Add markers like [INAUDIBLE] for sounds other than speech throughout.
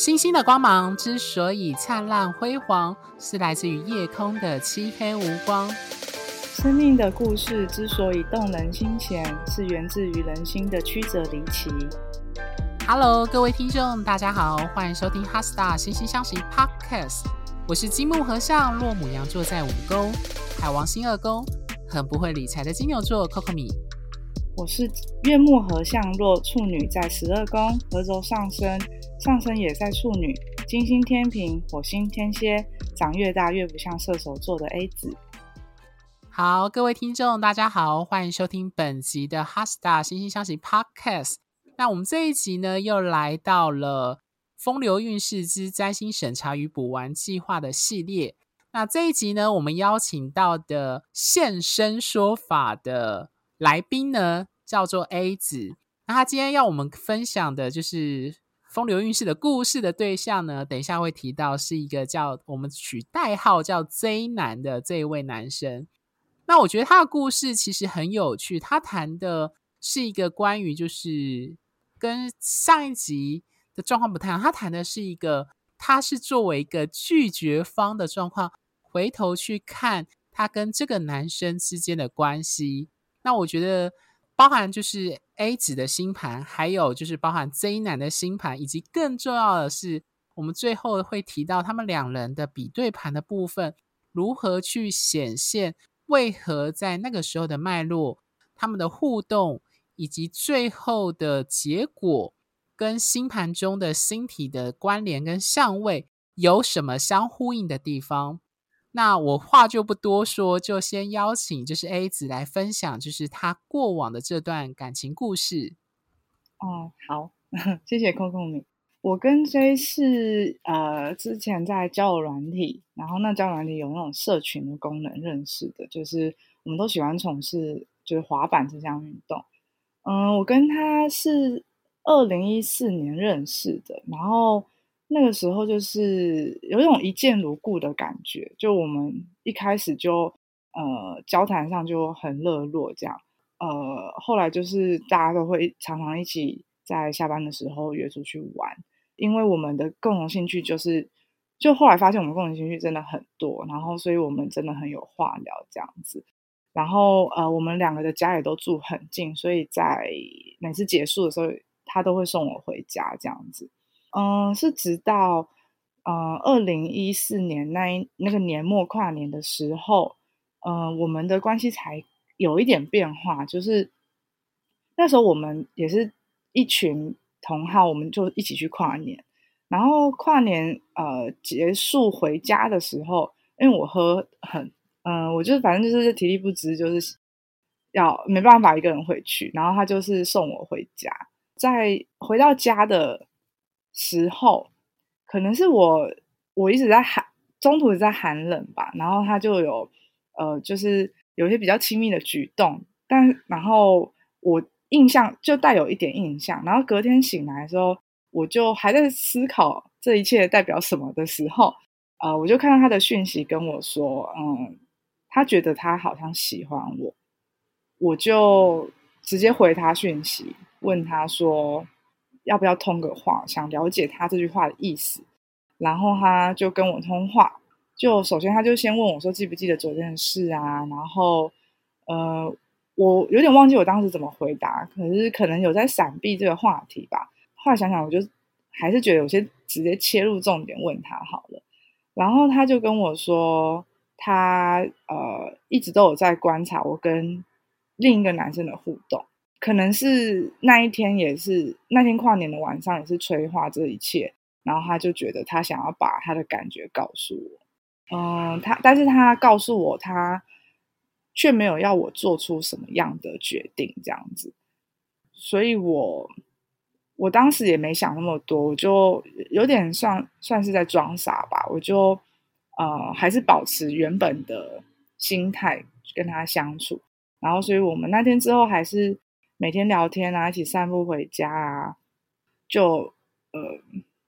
星星的光芒之所以灿烂辉煌，是来自于夜空的漆黑无光。生命的故事之所以动人心弦，是源自于人心的曲折离奇。Hello，各位听众，大家好，欢迎收听《HeartStar 心星相惜》Podcast。我是金木合相，落母羊座在五宫，海王星二宫，很不会理财的金牛座 Coco 米。我是月木和相，落处女在十二宫，合轴上升，上升也在处女，金星天秤，火星天蝎，长越大越不像射手座的 A 子。好，各位听众，大家好，欢迎收听本集的哈斯塔星星相惜 Podcast。那我们这一集呢，又来到了风流运势之占星审查与补完计划的系列。那这一集呢，我们邀请到的现身说法的来宾呢，叫做 A 子。那他今天要我们分享的就是风流韵事的故事的对象呢，等一下会提到是一个叫我们取代号叫 Z 男的这一位男生。那我觉得他的故事其实很有趣，他谈的是一个关于就是跟上一集的状况不太一样，他谈的是一个他是作为一个拒绝方的状况，回头去看他跟这个男生之间的关系。那我觉得，包含就是 A 子的星盘，还有就是包含 Z 男的星盘，以及更重要的是，我们最后会提到他们两人的比对盘的部分，如何去显现，为何在那个时候的脉络，他们的互动，以及最后的结果，跟星盘中的星体的关联跟相位有什么相呼应的地方？那我话就不多说，就先邀请就是 A 子来分享，就是他过往的这段感情故事。哦，好，[LAUGHS] 谢谢 Coco 米。我跟 J 是呃之前在交友软体，然后那交友软体有那种社群的功能认识的，就是我们都喜欢从事就是滑板这项运动。嗯、我跟他是二零一四年认识的，然后。那个时候就是有一种一见如故的感觉，就我们一开始就呃交谈上就很热络，这样呃后来就是大家都会常常一起在下班的时候约出去玩，因为我们的共同兴趣就是，就后来发现我们共同兴趣真的很多，然后所以我们真的很有话聊这样子，然后呃我们两个的家也都住很近，所以在每次结束的时候，他都会送我回家这样子。嗯，是直到呃二零一四年那那个年末跨年的时候，呃，我们的关系才有一点变化。就是那时候我们也是一群同好，我们就一起去跨年。然后跨年呃结束回家的时候，因为我喝很嗯、我就反正就是体力不支，就是要没办法一个人回去。然后他就是送我回家，在回到家的。时候，可能是我我一直在寒，中途一直在寒冷吧，然后他就有呃，就是有些比较亲密的举动，但然后我印象就带有一点印象，然后隔天醒来的时候，我就还在思考这一切代表什么的时候，呃，我就看到他的讯息跟我说，嗯，他觉得他好像喜欢我，我就直接回他讯息，问他说。要不要通个话？想了解他这句话的意思，然后他就跟我通话。就首先他就先问我说：“记不记得昨天的事啊？”然后，呃，我有点忘记我当时怎么回答，可是可能有在闪避这个话题吧。后来想想，我就还是觉得有些直接切入重点问他好了。然后他就跟我说，他呃一直都有在观察我跟另一个男生的互动。可能是那一天，也是那天跨年的晚上，也是催化这一切。然后他就觉得他想要把他的感觉告诉我，嗯，他，但是他告诉我，他却没有要我做出什么样的决定，这样子。所以我我当时也没想那么多，我就有点算算是在装傻吧。我就呃，还是保持原本的心态跟他相处。然后，所以我们那天之后还是。每天聊天啊，一起散步回家啊，就呃，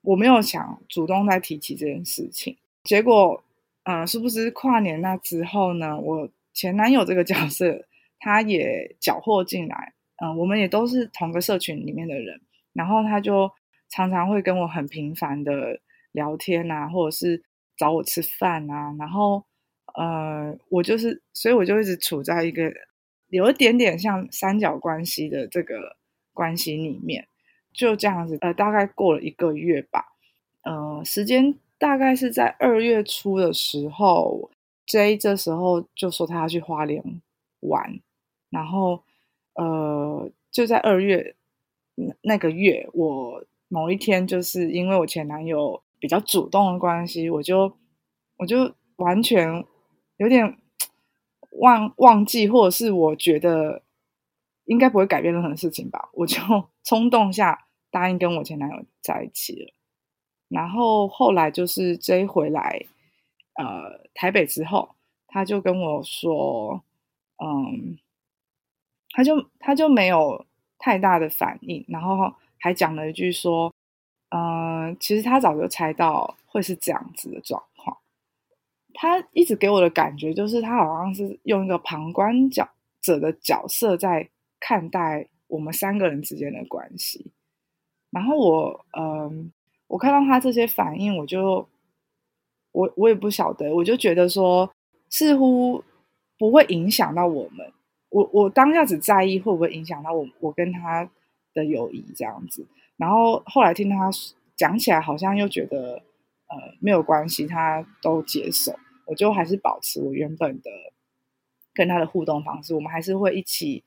我没有想主动再提起这件事情。结果，嗯、呃，是不是跨年那之后呢？我前男友这个角色，他也搅和进来。嗯、我们也都是同个社群里面的人，然后他就常常会跟我很频繁的聊天啊，或者是找我吃饭啊，然后呃，我就是，所以我就一直处在一个有一点点像三角关系的这个关系里面，就这样子，呃，大概过了一个月吧，呃，时间大概是在二月初的时候，J 这时候就说他要去花莲玩，然后呃，就在二月那个月我。某一天，就是因为我前男友比较主动的关系，我就我就完全有点忘忘记，或者是我觉得应该不会改变任何事情吧，我就 [LAUGHS] 冲动下答应跟我前男友在一起了。然后后来就是 J 回来，呃，台北之后，他就跟我说，嗯，他就他就没有太大的反应，然后。还讲了一句说：“嗯、呃，其实他早就猜到会是这样子的状。他一直给我的感觉就是，他好像是用一个旁观角者的角色在看待我们三个人之间的关系。然后我，嗯、我看到他这些反应，我就，我我也不晓得，我就觉得说，似乎不会影响到我们。我我当下只在意会不会影响到我，我跟他。”的友谊这样子，然后后来听他讲起来，好像又觉得呃没有关系，他都接受，我就还是保持我原本的跟他的互动方式，我们还是会一起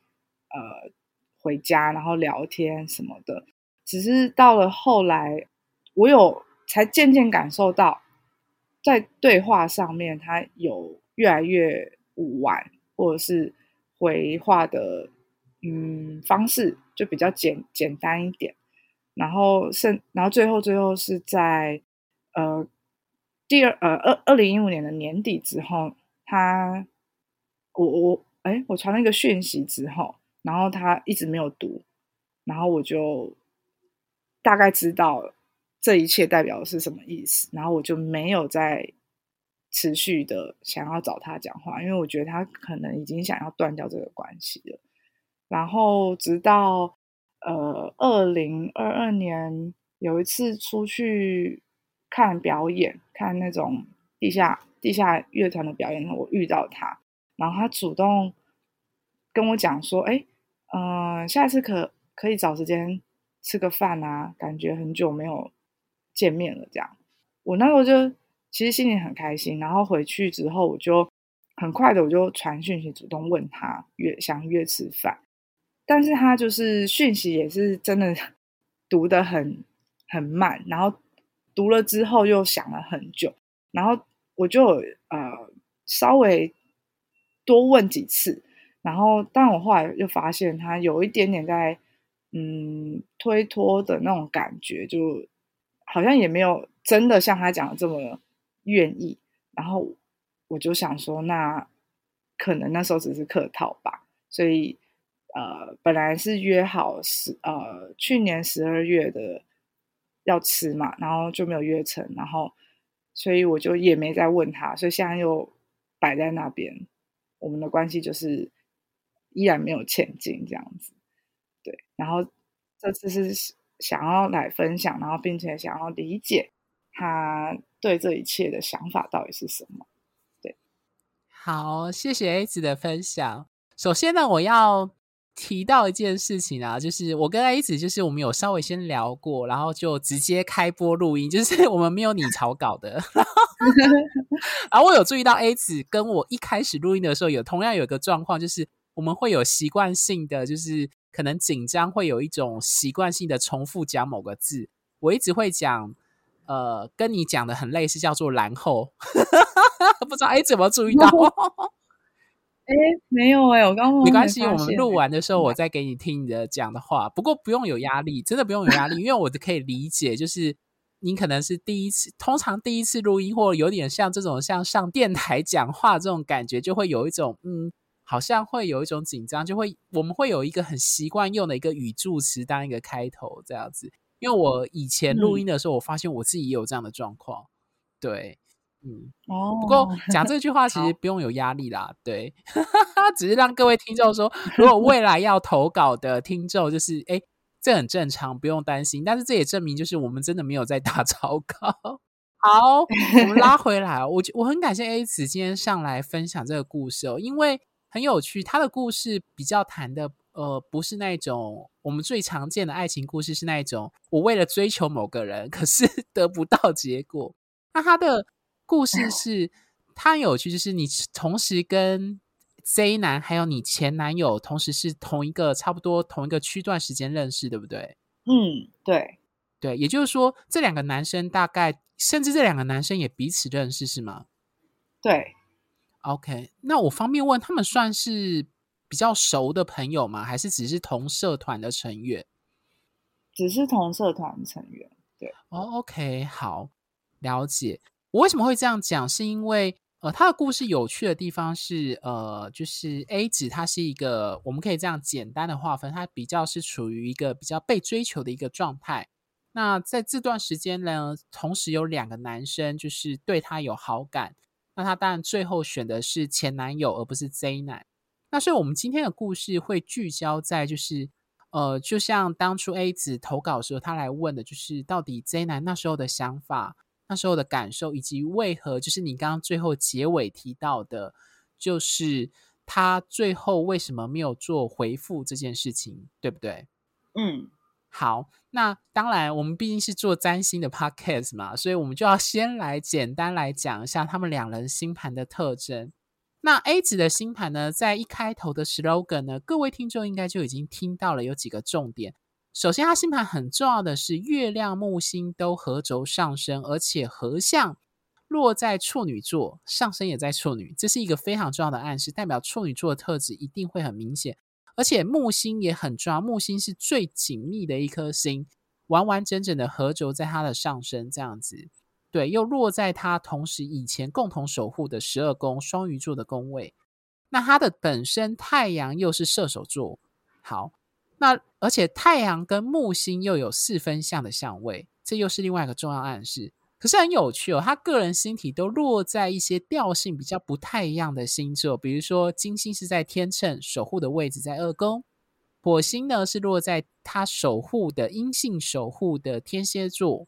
呃回家，然后聊天什么的。只是到了后来，我有才渐渐感受到，在对话上面，他有越来越武断，或者是回话的。嗯，方式就比较简简单一点，然后甚，然后最后最后是在呃第二呃二二零一五年的年底之后，他我我哎我传了一个讯息之后，然后他一直没有读，然后我就大概知道这一切代表的是什么意思，然后我就没有再持续的想要找他讲话，因为我觉得他可能已经想要断掉这个关系了。然后直到呃二零二二年有一次出去看表演，看那种地下地下乐团的表演，我遇到他，然后他主动跟我讲说：“哎，嗯、下次可可以找时间吃个饭啊，感觉很久没有见面了。”这样，我那时候就其实心里很开心。然后回去之后，我就很快的我就传讯息主动问他约想约吃饭。但是他就是讯息也是真的 [LAUGHS] 读得很很慢，然后读了之后又想了很久，然后我就呃稍微多问几次，然后但我后来又发现他有一点点在嗯推脱的那种感觉，就好像也没有真的像他讲的这么愿意，然后我就想说，那可能那时候只是客套吧，所以。呃，本来是约好十呃去年十二月的要吃嘛，然后就没有约成，然后所以我就也没再问他，所以现在又摆在那边，我们的关系就是依然没有前进这样子，对。然后这次是想要来分享，然后并且想要理解他对这一切的想法到底是什么，对。好，谢谢 A 子的分享。首先呢，我要。提到一件事情啊，就是我跟 A 子，就是我们有稍微先聊过，然后就直接开播录音，就是 [LAUGHS] 我们没有拟草稿的。[LAUGHS] [LAUGHS] 然后我有注意到 A 子跟我一开始录音的时候，有同样有一个状况，就是我们会有习惯性的，就是可能紧张，会有一种习惯性的重复讲某个字。我一直会讲，呃，跟你讲的很类似，叫做然后，不知道 A 子有没有注意到？哎，没有哎，我刚刚没关系，我们录完的时候我再给你听你的讲的话。不过不用有压力，真的不用有压力，因为我可以理解，就是你可能是第一次，通常第一次录音，或者有点像这种像上电台讲话这种感觉，就会有一种嗯，好像会有一种紧张，就会我们会有一个很习惯用的一个语助词当一个开头这样子。因为我以前录音的时候，我发现我自己也有这样的状况，对。嗯哦，不过讲这句话 [LAUGHS] 其实不用有压力啦，对，[LAUGHS] 只是让各位听众说，如果未来要投稿的听众，就是哎，这很正常，不用担心。但是这也证明，就是我们真的没有在打 [LAUGHS] 草稿。好，我们拉回来。我我很感谢 A 子今天上来分享这个故事哦，因为很有趣。他的故事比较谈的，呃，不是那种我们最常见的爱情故事，是那种我为了追求某个人，可是得不到结果。那他的故事是，他有趣，就是你同时跟 Z 男还有你前男友，同时是同一个差不多同一个区段时间认识，对不对？嗯，对，对，也就是说，这两个男生大概。甚至这两个男生也彼此认识，是吗？对，OK。那我方便问，他们算是比较熟的朋友吗？还是只是同社团的成员？只是同社团成员。对，哦，oh，OK，好，了解。我为什么会这样讲？是因为呃，他的故事有趣的地方是呃，就是 A 子他是一个，我们可以这样简单的划分，他比较是处于一个比较被追求的一个状态。那在这段时间呢，同时有两个男生就是对他有好感，那他当然最后选的是前男友，而不是 Z 男。那所以我们今天的故事会聚焦在就是，呃，就像当初 A 子投稿的时候，他来问的就是到底 Z 男那时候的想法、那时候的感受，以及为何就是你刚刚最后结尾提到的，就是他最后为什么没有做回复这件事情，对不对？嗯。好，那当然，我们毕竟是做占星的 podcast 嘛，所以我们就要先来简单来讲一下他们两人星盘的特征。那 A 子的星盘呢，在一开头的 slogan 呢，各位听众应该就已经听到了，有几个重点。首先，他星盘很重要的是月亮、木星都合轴上升，而且合相落在处女座，上升也在处女，这是一个非常重要的暗示，代表处女座的特质一定会很明显。而且木星也很重要，木星是最紧密的一颗星，完完整整的合轴在它的上升，这样子，对，又落在它同时以前共同守护的十二宫双鱼座的宫位。那它的本身太阳又是射手座，好，那而且太阳跟木星又有四分相的相位，这又是另外一个重要暗示。可是很有趣哦，他个人星体都落在一些调性比较不太一样的星座，比如说金星是在天秤守护的位置在二宫，火星呢是落在他守护的阴性守护的天蝎座，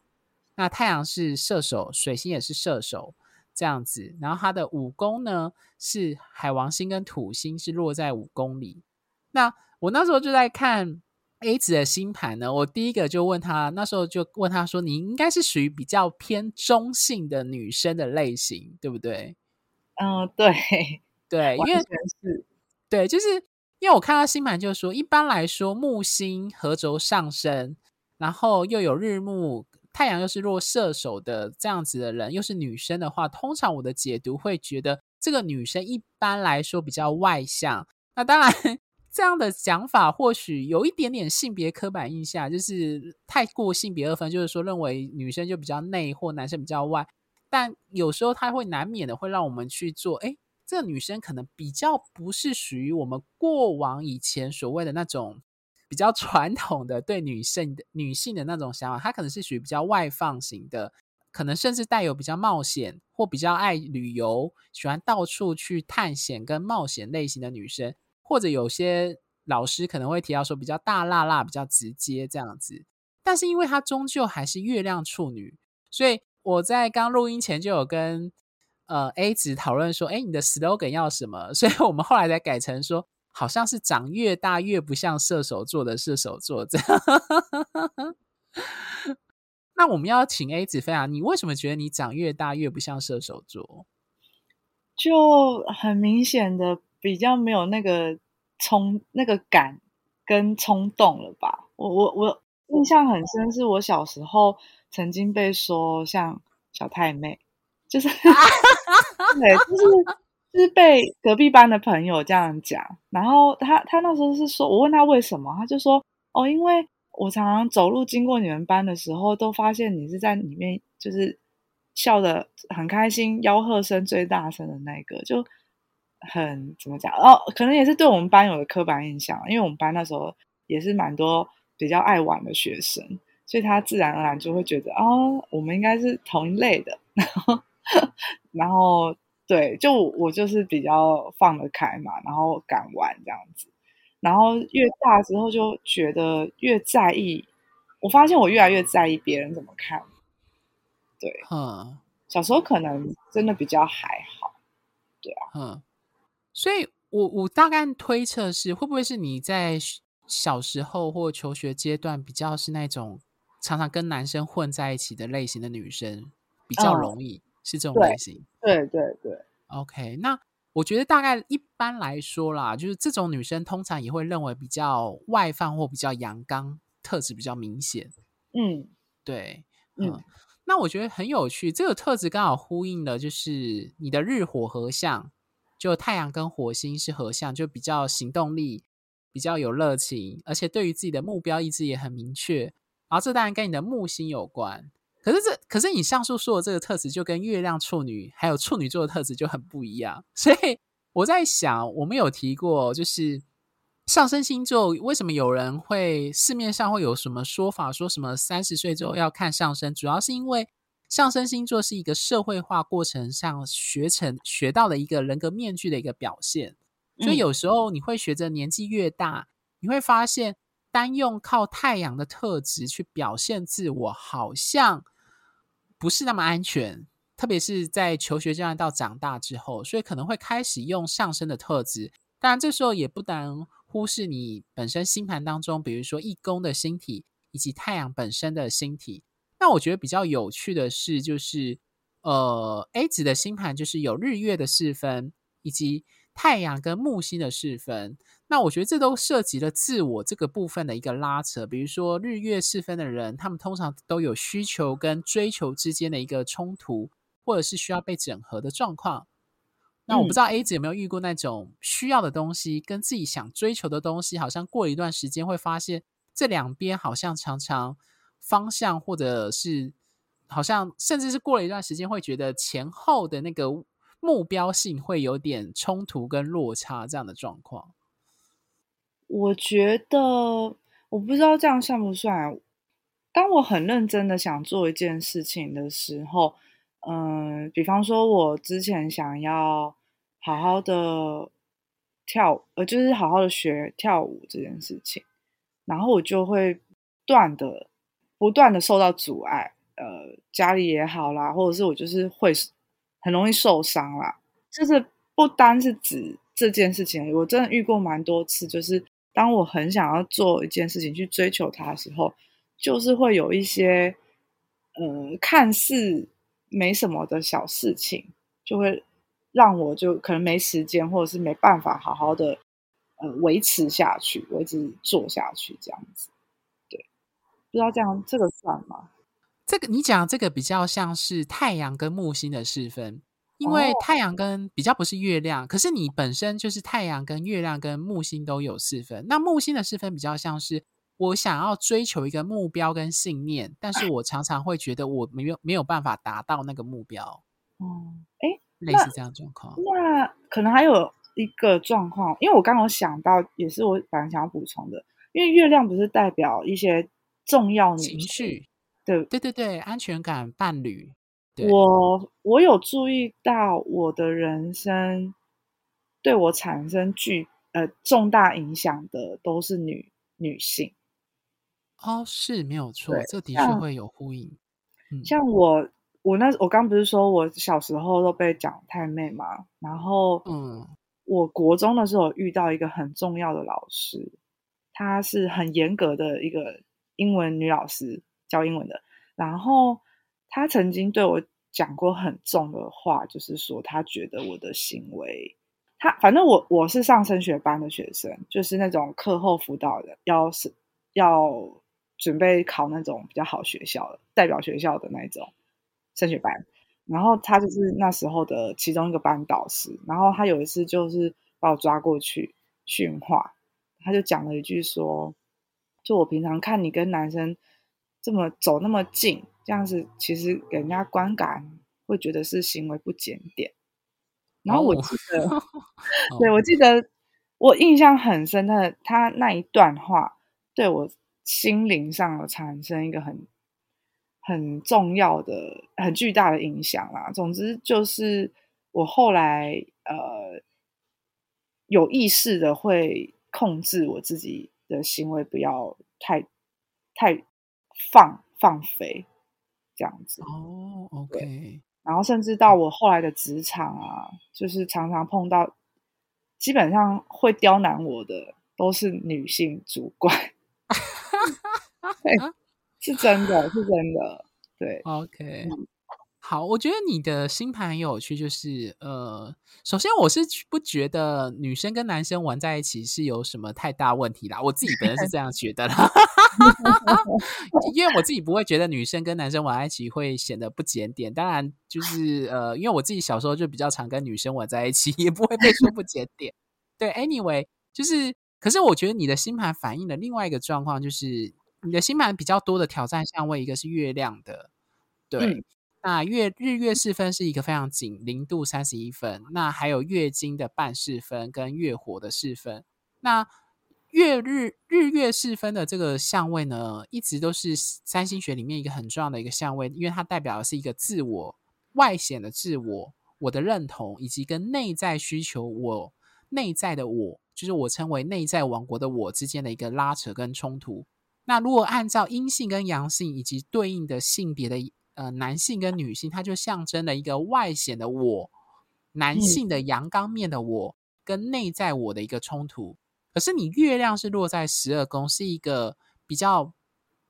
那太阳是射手，水星也是射手这样子，然后他的五宫呢是海王星跟土星是落在五宫里，那我那时候就在看。A 子的星盘呢，我第一个就问他，那时候就问他说：“你应该是属于比较偏中性的女生的类型，对不对？”嗯，对 [LAUGHS] 对，因为是，对，就是因为我看到星盘，就是说一般来说木星合轴上升，然后又有日木，太阳又是弱射手的这样子的人，又是女生的话，通常我的解读会觉得这个女生一般来说比较外向。那当然。这样的讲法或许有一点点性别刻板印象，就是太过性别二分，就是说认为女生就比较内或男生比较外。但有时候他会难免的会让我们去做，哎，这个女生可能比较不是属于我们过往以前所谓的那种比较传统的对女性的女性的那种想法，她可能是属于比较外放型的，可能甚至带有比较冒险或比较爱旅游，喜欢到处去探险跟冒险类型的女生。或者有些老师可能会提到说比较大辣辣、比较直接这样子，但是因为他终究还是月亮处女，所以我在刚录音前就有跟呃 A 子讨论说，哎，你的 slogan 要什么？[LAUGHS] 所以我们后来才改成说，好像是长越大越不像射手座的射手座这样。[LAUGHS] 那我们要请 A 子分享，你为什么觉得你长越大越不像射手座？就很明显的。比较没有那个冲那个感跟冲动了吧？我我我印象很深，是我小时候曾经被说像小太妹，就是 [LAUGHS] 对，就是就是被隔壁班的朋友这样讲。然后他他那时候是说，我问他为什么，他就说哦，因为我常常走路经过你们班的时候，都发现你是在里面，就是笑得很开心，吆喝声最大声的那个，就。很怎么讲哦，可能也是对我们班有的刻板印象，因为我们班那时候也是蛮多比较爱玩的学生，所以他自然而然就会觉得哦，我们应该是同一类的。[LAUGHS] 然后，然后对，就我就是比较放得开嘛，然后敢玩这样子。然后越大之后就觉得越在意。我发现我越来越在意别人怎么看。对，嗯，小时候可能真的比较还好。对啊，嗯，所以我我大概推测是会不会是你在小时候或求学阶段比较是那种常常跟男生混在一起的类型的女生，比较容易、嗯、是这种类型。对对对，对。OK，那。我觉得大概一般来说啦，就是这种女生通常也会认为比较外放或比较阳刚，特质比较明显。嗯，对，嗯，嗯，那我觉得很有趣，这个特质刚好呼应了，就是你的日火合相，就太阳跟火星是合相，就比较行动力，比较有热情，而且对于自己的目标意志也很明确。然后这当然跟你的木星有关。可是这，可是你上述说的这个特质，就跟月亮处女还有处女座的特质就很不一样。所以我在想，我们有提过，就是上升星座为什么有人会市面上会有什么说法，说什么三十岁之后要看上升，主要是因为上升星座是一个社会化过程上学成学到的一个人格面具的一个表现。所以有时候你会学着年纪越大，你会发现单用靠太阳的特质去表现自我，好像。不是那么安全，特别是在求学阶段到长大之后，所以可能会开始用上升的特质。当然，这时候也不能忽视你本身星盘当中，比如说一宫的星体以及太阳本身的星体。那我觉得比较有趣的是，就是呃，A 子的星盘就是有日月的四分，以及太阳跟木星的四分。那我觉得这都涉及了自我这个部分的一个拉扯，比如说日月四分的人，他们通常都有需求跟追求之间的一个冲突，或者是需要被整合的状况。那我不知道 A 子有没有遇过那种需要的东西跟自己想追求的东西，好像过了一段时间会发现这两边好像常常方向，或者是好像甚至是过了一段时间会觉得前后的那个目标性会有点冲突跟落差这样的状况。我觉得，我不知道这样算不算。当我很认真的想做一件事情的时候，嗯，比方说，我之前想要好好的跳，呃，就是好好的学跳舞这件事情，然后我就会断的不断的受到阻碍，呃，家里也好啦，或者是我就是会很容易受伤啦。就是不单是指这件事情，我真的遇过蛮多次，就是。当我很想要做一件事情去追求它的时候，就是会有一些呃看似没什么的小事情，就会让我就可能没时间，或者是没办法好好的呃维持下去，维持做下去这样子。对，不知道这样这个算吗？这个你讲这个比较像是太阳跟木星的四分。因为太阳跟比较不是月亮，可是你本身就是太阳跟月亮跟木星都有四分。那木星的四分比较像是我想要追求一个目标跟信念，但是我常常会觉得我没有没有办法达到那个目标。哦，哎，类似这样状况。那可能还有一个状况，因为我刚刚有想到，也是我本来想要补充的，因为月亮不是代表一些重要情绪，对对对对，安全感、伴侣。我我有注意到，我的人生对我产生巨呃重大影响的都是女女性。哦，是没有错，这的确会有呼应。嗯、像我，我那我刚不是说我小时候都被讲太妹嘛，然后嗯，我国中的时候遇到一个很重要的老师，他是很严格的一个英文女老师，教英文的，然后。他曾经对我讲过很重的话，就是说他觉得我的行为，他反正我我是上升学班的学生，就是那种课后辅导的，要是要准备考那种比较好学校的代表学校的那种升学班，然后他就是那时候的其中一个班导师，然后他有一次就是把我抓过去训话，他就讲了一句说，就我平常看你跟男生这么走那么近。这样子其实给人家观感会觉得是行为不检点，然后我记得，[LAUGHS] 哦、对我记得我印象很深的，他那一段话对我心灵上有产生一个很很重要的、很巨大的影响啦。总之就是我后来呃有意识的会控制我自己的行为，不要太太放放飞这样子。哦，OK。然后甚至到我后来的职场啊，就是常常碰到，基本上会刁难我的都是女性主管。[LAUGHS] 对，是真的，是真的。对，OK。好，我觉得你的星盘很有趣，就是呃，首先我是不觉得女生跟男生玩在一起是有什么太大问题啦，我自己本身是这样觉得啦，[LAUGHS] 因为我自己不会觉得女生跟男生玩在一起会显得不检点，当然就是呃，因为我自己小时候就比较常跟女生玩在一起，[LAUGHS] 也不会被说不检点。对，anyway，就是，可是我觉得你的星盘反映了另外一个状况，就是你的星盘比较多的挑战相位，一个是月亮的，对。那月日月四分是一个非常紧，零度三十一分。那还有月经的半四分跟月火的四分。那月日日月四分的这个相位呢，一直都是占星学里面一个很重要的一个相位，因为它代表的是一个自我外显的自我，我的认同，以及跟内在需求，我内在的我，就是我称为内在王国的我之间的一个拉扯跟冲突。那如果按照阴性跟阳性以及对应的性别的。呃，男性跟女性，它就象征了一个外显的我，男性的阳刚面的我，跟内在我的一个冲突。可是你月亮是落在十二宫，是一个比较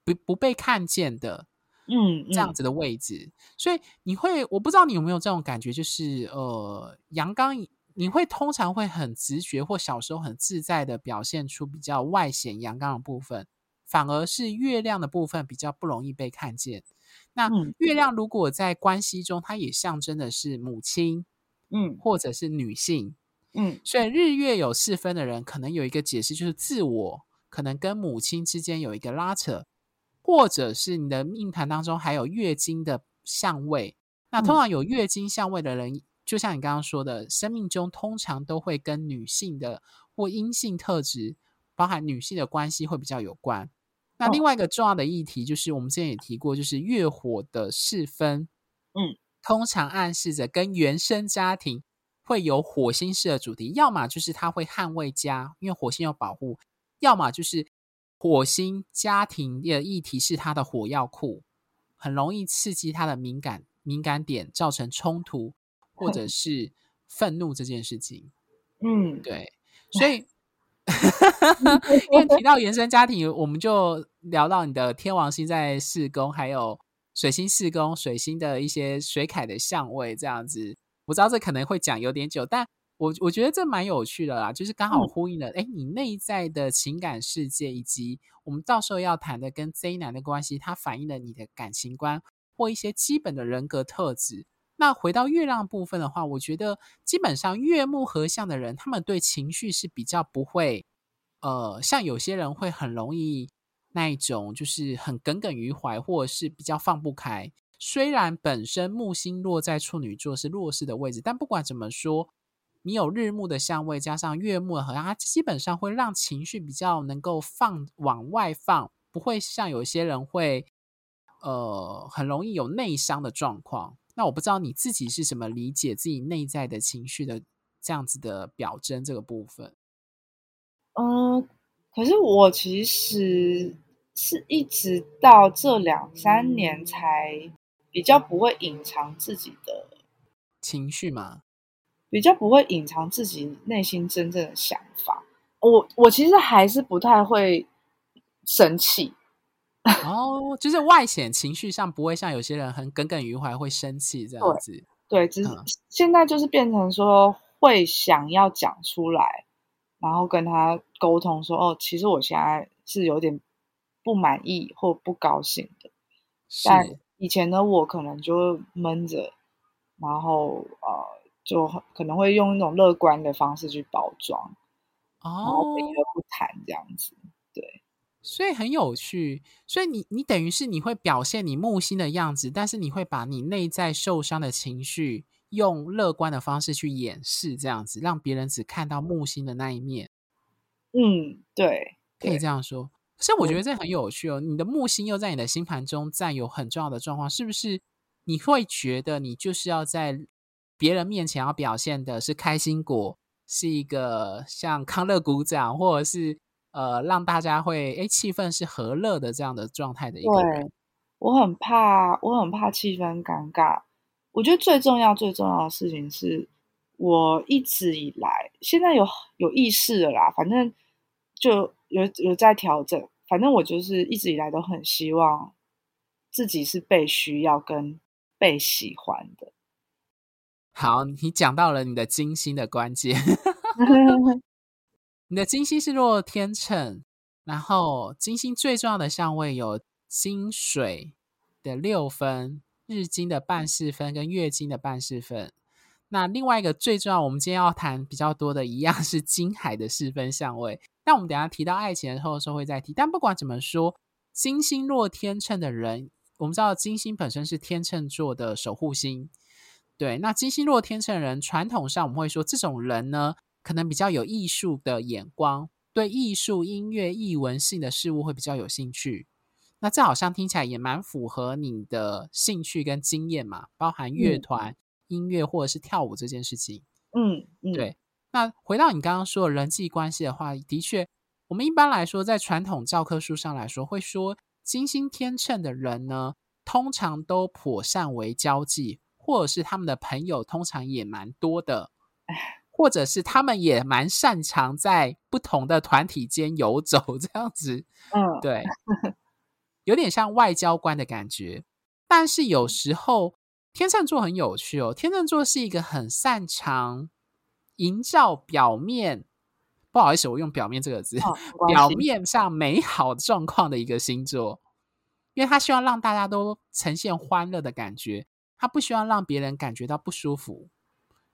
不不被看见的，嗯，这样子的位置。所以你会，我不知道你有没有这种感觉，就是呃，阳刚，你会通常会很直觉或小时候很自在的表现出比较外显阳刚的部分，反而是月亮的部分比较不容易被看见。那月亮如果在关系中，它也象征的是母亲，嗯，或者是女性，嗯，所以日月有四分的人，可能有一个解释，就是自我可能跟母亲之间有一个拉扯，或者是你的命盘当中还有月经的相位。那通常有月经相位的人，就像你刚刚说的，生命中通常都会跟女性的或阴性特质，包含女性的关系会比较有关。那另外一个重要的议题就是，我们之前也提过，就是月火的四分，嗯，通常暗示着跟原生家庭会有火星式的主题，要么就是他会捍卫家，因为火星有保护；要么就是火星家庭的议题是他的火药库，很容易刺激他的敏感敏感点，造成冲突或者是愤怒这件事情。嗯，对，所以。[LAUGHS] 因为提到原生家庭，我们就聊到你的天王星在四宫，还有水星四宫，水星的一些水凯的相位，这样子。我知道这可能会讲有点久，但我我觉得这蛮有趣的啦，就是刚好呼应了，哎、嗯，你内在的情感世界，以及我们到时候要谈的跟 Z 男的关系，它反映了你的感情观或一些基本的人格特质。那回到月亮部分的话，我觉得基本上月木合相的人，他们对情绪是比较不会，呃，像有些人会很容易那一种，就是很耿耿于怀，或者是比较放不开。虽然本身木星落在处女座是弱势的位置，但不管怎么说，你有日木的相位加上月木的合相，它基本上会让情绪比较能够放往外放，不会像有些人会，呃，很容易有内伤的状况。那我不知道你自己是怎么理解自己内在的情绪的这样子的表征这个部分。嗯，可是我其实是一直到这两三年才比较不会隐藏自己的情绪嘛，比较不会隐藏自己内心真正的想法。我我其实还是不太会生气。哦，就是外显情绪上不会像有些人很耿耿于怀，会生气这样子。对，对，只是现在就是变成说会想要讲出来，然后跟他沟通说：“哦，其实我现在是有点不满意或不高兴的。”但以前的我可能就闷着，然后呃，就可能会用一种乐观的方式去包装，哦，然后避而不谈这样子。对。所以很有趣，所以你你等于是你会表现你木星的样子，但是你会把你内在受伤的情绪用乐观的方式去掩饰，这样子让别人只看到木星的那一面。嗯，对，可以这样说。可是我觉得这很有趣哦，你的木星又在你的星盘中占有很重要的状况，是不是？你会觉得你就是要在别人面前要表现的是开心果，是一个像康乐鼓掌，或者是呃让大家会诶气氛是和乐的这样的状态的一个人。对，我很怕，我很怕气氛尴尬。我觉得最重要、最重要的事情是，我一直以来现在有有意识的啦，反正就有有在调整。反正我就是一直以来都很希望自己是被需要跟被喜欢的。好，你讲到了你的精心的关键。[LAUGHS] [LAUGHS] 你的金星是落天秤，然后金星最重要的相位有金水的六分、日金的半四分跟月金的半四分。那另外一个最重要，我们今天要谈比较多的一样是金海的四分相位。那我们等下提到爱情的时候，的时候会再提。但不管怎么说，金星落天秤的人，我们知道金星本身是天秤座的守护星。对，那金星落天秤的人，传统上我们会说，这种人呢，可能比较有艺术的眼光，对艺术、音乐、艺文性的事物会比较有兴趣。那这好像听起来也蛮符合你的兴趣跟经验嘛，包含乐团。嗯音乐或者是跳舞这件事情，嗯，嗯，对。那回到你刚刚说的人际关系的话，的确，我们一般来说在传统教科书上来说，会说金星天秤的人呢，通常都颇善为交际，或者是他们的朋友通常也蛮多的，或者是他们也蛮擅长在不同的团体间游走 [LAUGHS] 这样子，嗯，对，有点像外交官的感觉，但是有时候。天秤座很有趣哦，天秤座是一个很擅长营造表面，不好意思，我用“表面”这个字，哦、表面上美好状况的一个星座，因为他希望让大家都呈现欢乐的感觉，他不希望让别人感觉到不舒服，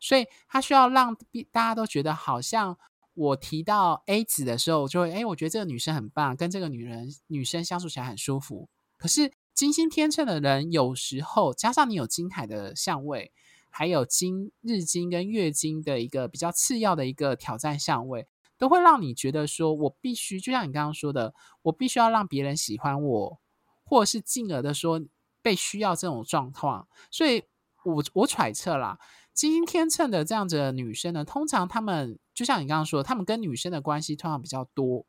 所以他需要让大家都觉得好像我提到 A 子的时候，就会哎，我觉得这个女生很棒，跟这个女人女生相处起来很舒服，可是。金星天秤的人，有时候加上你有金海的相位，还有金日金跟月金的一个比较次要的一个挑战相位，都会让你觉得说，我必须就像你刚刚说的，我必须要让别人喜欢我，或者是进而的说被需要这种状况。所以我我揣测啦，金星天秤的这样子的女生呢，通常她们就像你刚刚说的，她们跟女生的关系通常比较多。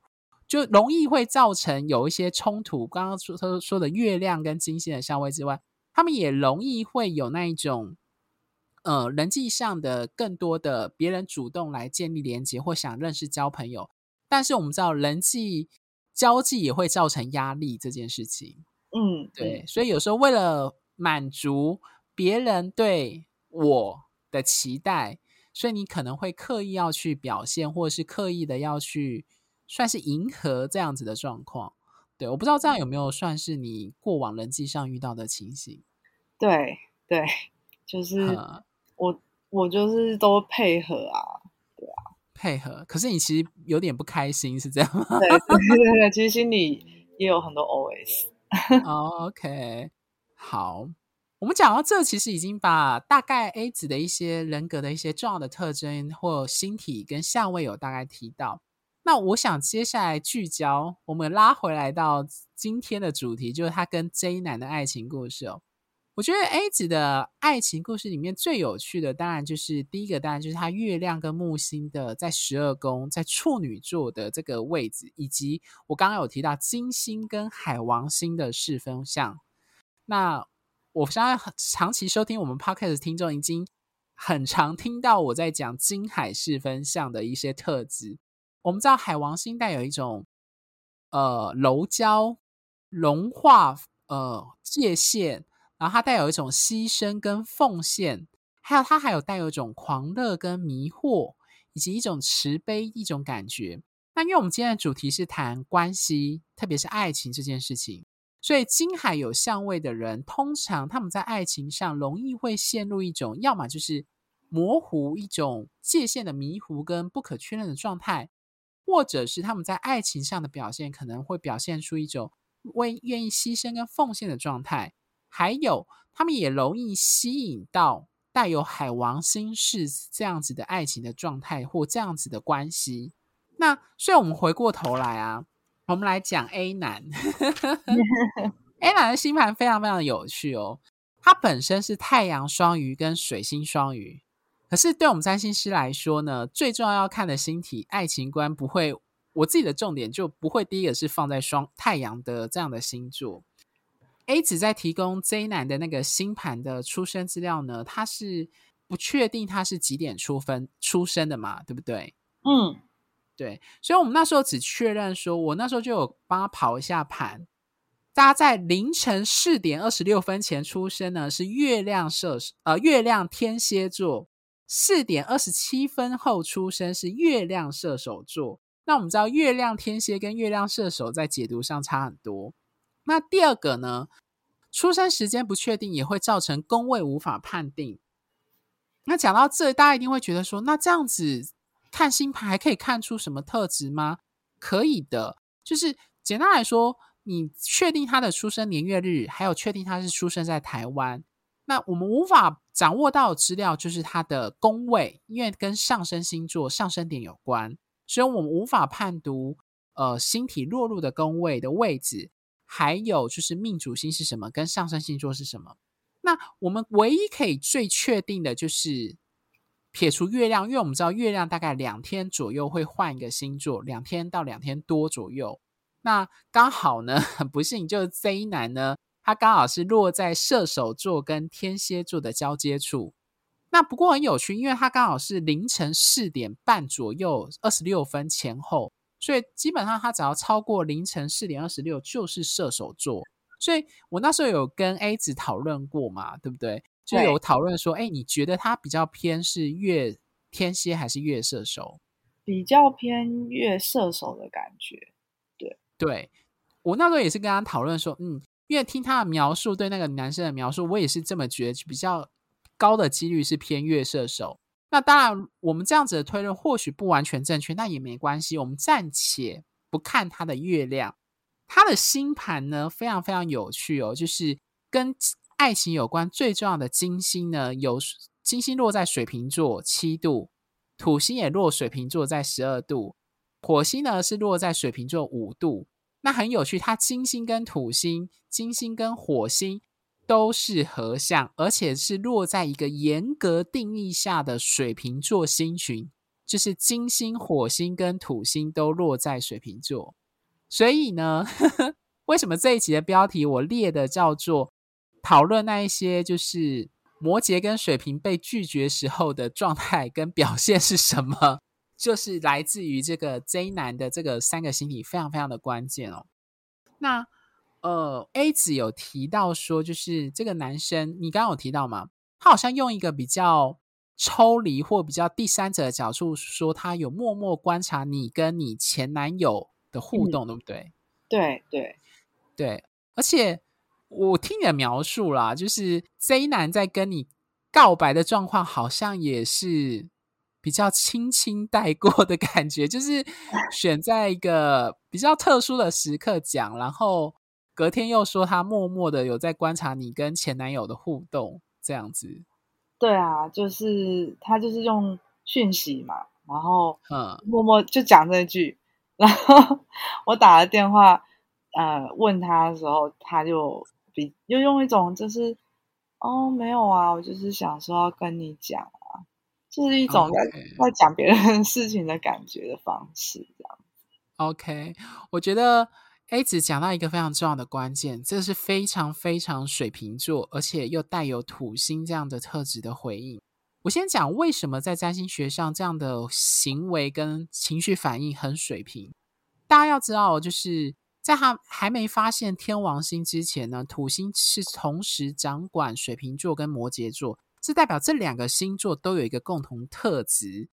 就容易会造成有一些冲突。刚刚说说说的月亮跟金星的相位之外，他们也容易会有那一种，呃，人际上的更多的别人主动来建立连接或想认识交朋友。但是我们知道，人际交际也会造成压力这件事情。嗯，对。所以有时候为了满足别人对我的期待，所以你可能会刻意要去表现，或者是刻意的要去。算是迎合这样子的状况，对，我不知道这样有没有算是你过往人际上遇到的情形？对对，就是我我就是都配合啊，对啊，配合。可是你其实有点不开心，是这样吗？对对对对，其实心里也有很多 OS。哦，OK，好，我们讲到这，其实已经把大概 A 子的一些人格的一些重要的特征或星体跟相位有大概提到。那我想接下来聚焦，我们拉回来到今天的主题，就是他跟 J 男的爱情故事哦。我觉得 A 子的爱情故事里面最有趣的，当然就是第一个，当然就是他月亮跟木星的在十二宫，在处女座的这个位置，以及我刚刚有提到金星跟海王星的四分相。那我相信长期收听我们 Podcast 的听众已经很常听到我在讲金海四分相的一些特质。我们知道海王星带有一种呃柔焦、融化、呃界限，然后它带有一种牺牲跟奉献，还有它还有带有一种狂热跟迷惑，以及一种慈悲一种感觉。那因为我们今天的主题是谈关系，特别是爱情这件事情，所以金海有相位的人，通常他们在爱情上容易会陷入一种，要么就是模糊一种界限的迷糊跟不可确认的状态。或者是他们在爱情上的表现，可能会表现出一种为愿意牺牲跟奉献的状态，还有他们也容易吸引到带有海王星式这样子的爱情的状态或这样子的关系。那所以我们回过头来啊，我们来讲 A 男，[LAUGHS] A 男的星盘非常非常的有趣哦，他本身是太阳双鱼跟水星双鱼，可是对我们占星师来说呢，最重要要看的星体爱情观不会，我自己的重点就不会第一个是放在双太阳的这样的星座。A 子在提供 J 男的那个星盘的出生资料呢，他是不确定他是几点出分出生的嘛，对不对？嗯，对，所以我们那时候只确认说，我那时候就有帮他跑一下盘。大家在凌晨四点二十六分前出生呢，是月亮射手呃月亮天蝎座；四点二十七分后出生是月亮射手座。那我们知道月亮天蝎跟月亮射手在解读上差很多。那第二个呢，出生时间不确定也会造成宫位无法判定。那讲到这，大家一定会觉得说，那这样子看星盘还可以看出什么特质吗？可以的，就是简单来说。你确定他的出生年月日，还有确定他是出生在台湾，那我们无法掌握到的资料就是他的宫位，因为跟上升星座、上升点有关，所以我们无法判读呃星体落入的宫位的位置，还有就是命主星是什么，跟上升星座是什么。那我们唯一可以最确定的就是撇除月亮，因为我们知道月亮大概两天左右会换一个星座，两天到两天多左右。那刚好呢，很 [LAUGHS] 不幸，就是 Z 男呢，他刚好是落在射手座跟天蝎座的交接处。那不过很有趣，因为他刚好是凌晨四点半左右，二十六分前后，所以基本上他只要超过凌晨四点二十六，就是射手座。所以我那时候有跟 A 子讨论过嘛，对不对？就有讨论说，哎，你觉得他比较偏是月天蝎还是月射手？比较偏月射手的感觉。对，我那时候也是跟他讨论说，嗯，因为听他的描述，对那个男生的描述，我也是这么觉得，比较高的几率是偏月射手。那当然，我们这样子的推论或许不完全正确，那也没关系。我们暂且不看他的月亮，他的星盘呢非常非常有趣哦，就是跟爱情有关最重要的金星呢，有金星落在水瓶座七度，土星也落水瓶座在十二度。火星呢是落在水瓶座五度，那很有趣。它金星跟土星、金星跟火星都是合相，而且是落在一个严格定义下的水瓶座星群，就是金星、火星跟土星都落在水瓶座。所以呢，呵呵，为什么这一集的标题我列的叫做讨论那一些就是摩羯跟水瓶被拒绝时候的状态跟表现是什么？就是来自于这个 J 男的这个三个星体非常非常的关键哦。那呃 A 子有提到说，就是这个男生，你刚刚有提到吗？他好像用一个比较抽离或比较第三者的角度说，他有默默观察你跟你前男友的互动，嗯、对不对？对对对，而且我听你的描述啦，就是 Z 男在跟你告白的状况，好像也是。比较轻轻带过的感觉，就是选在一个比较特殊的时刻讲，然后隔天又说他默默的有在观察你跟前男友的互动，这样子。对啊，就是他就是用讯息嘛，然后嗯，默默就讲这句，然后 [LAUGHS] 我打了电话，呃，问他的时候，他就比又用一种就是哦，没有啊，我就是想说要跟你讲啊。就是一种在在讲别人 [LAUGHS] 事情的感觉的方式，这样。OK，我觉得 A 子讲到一个非常重要的关键，这是非常非常水瓶座，而且又带有土星这样的特质的回应。我先讲为什么在占星学上这样的行为跟情绪反应很水平。大家要知道，就是在他还没发现天王星之前呢，土星是同时掌管水瓶座跟摩羯座。这代表这两个星座都有一个共同特质，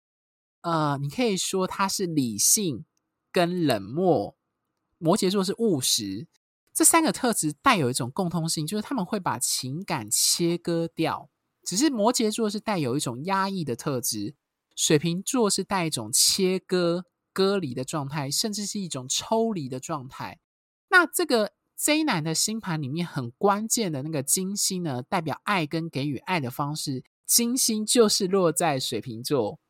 呃，你可以说它是理性跟冷漠。摩羯座是务实，这三个特质带有一种共通性，就是他们会把情感切割掉。只是摩羯座是带有一种压抑的特质，水瓶座是带一种切割、割离的状态，甚至是一种抽离的状态。那这个。Z 男的星盘里面很关键的那个金星呢，代表爱跟给予爱的方式。金星就是落在水瓶座。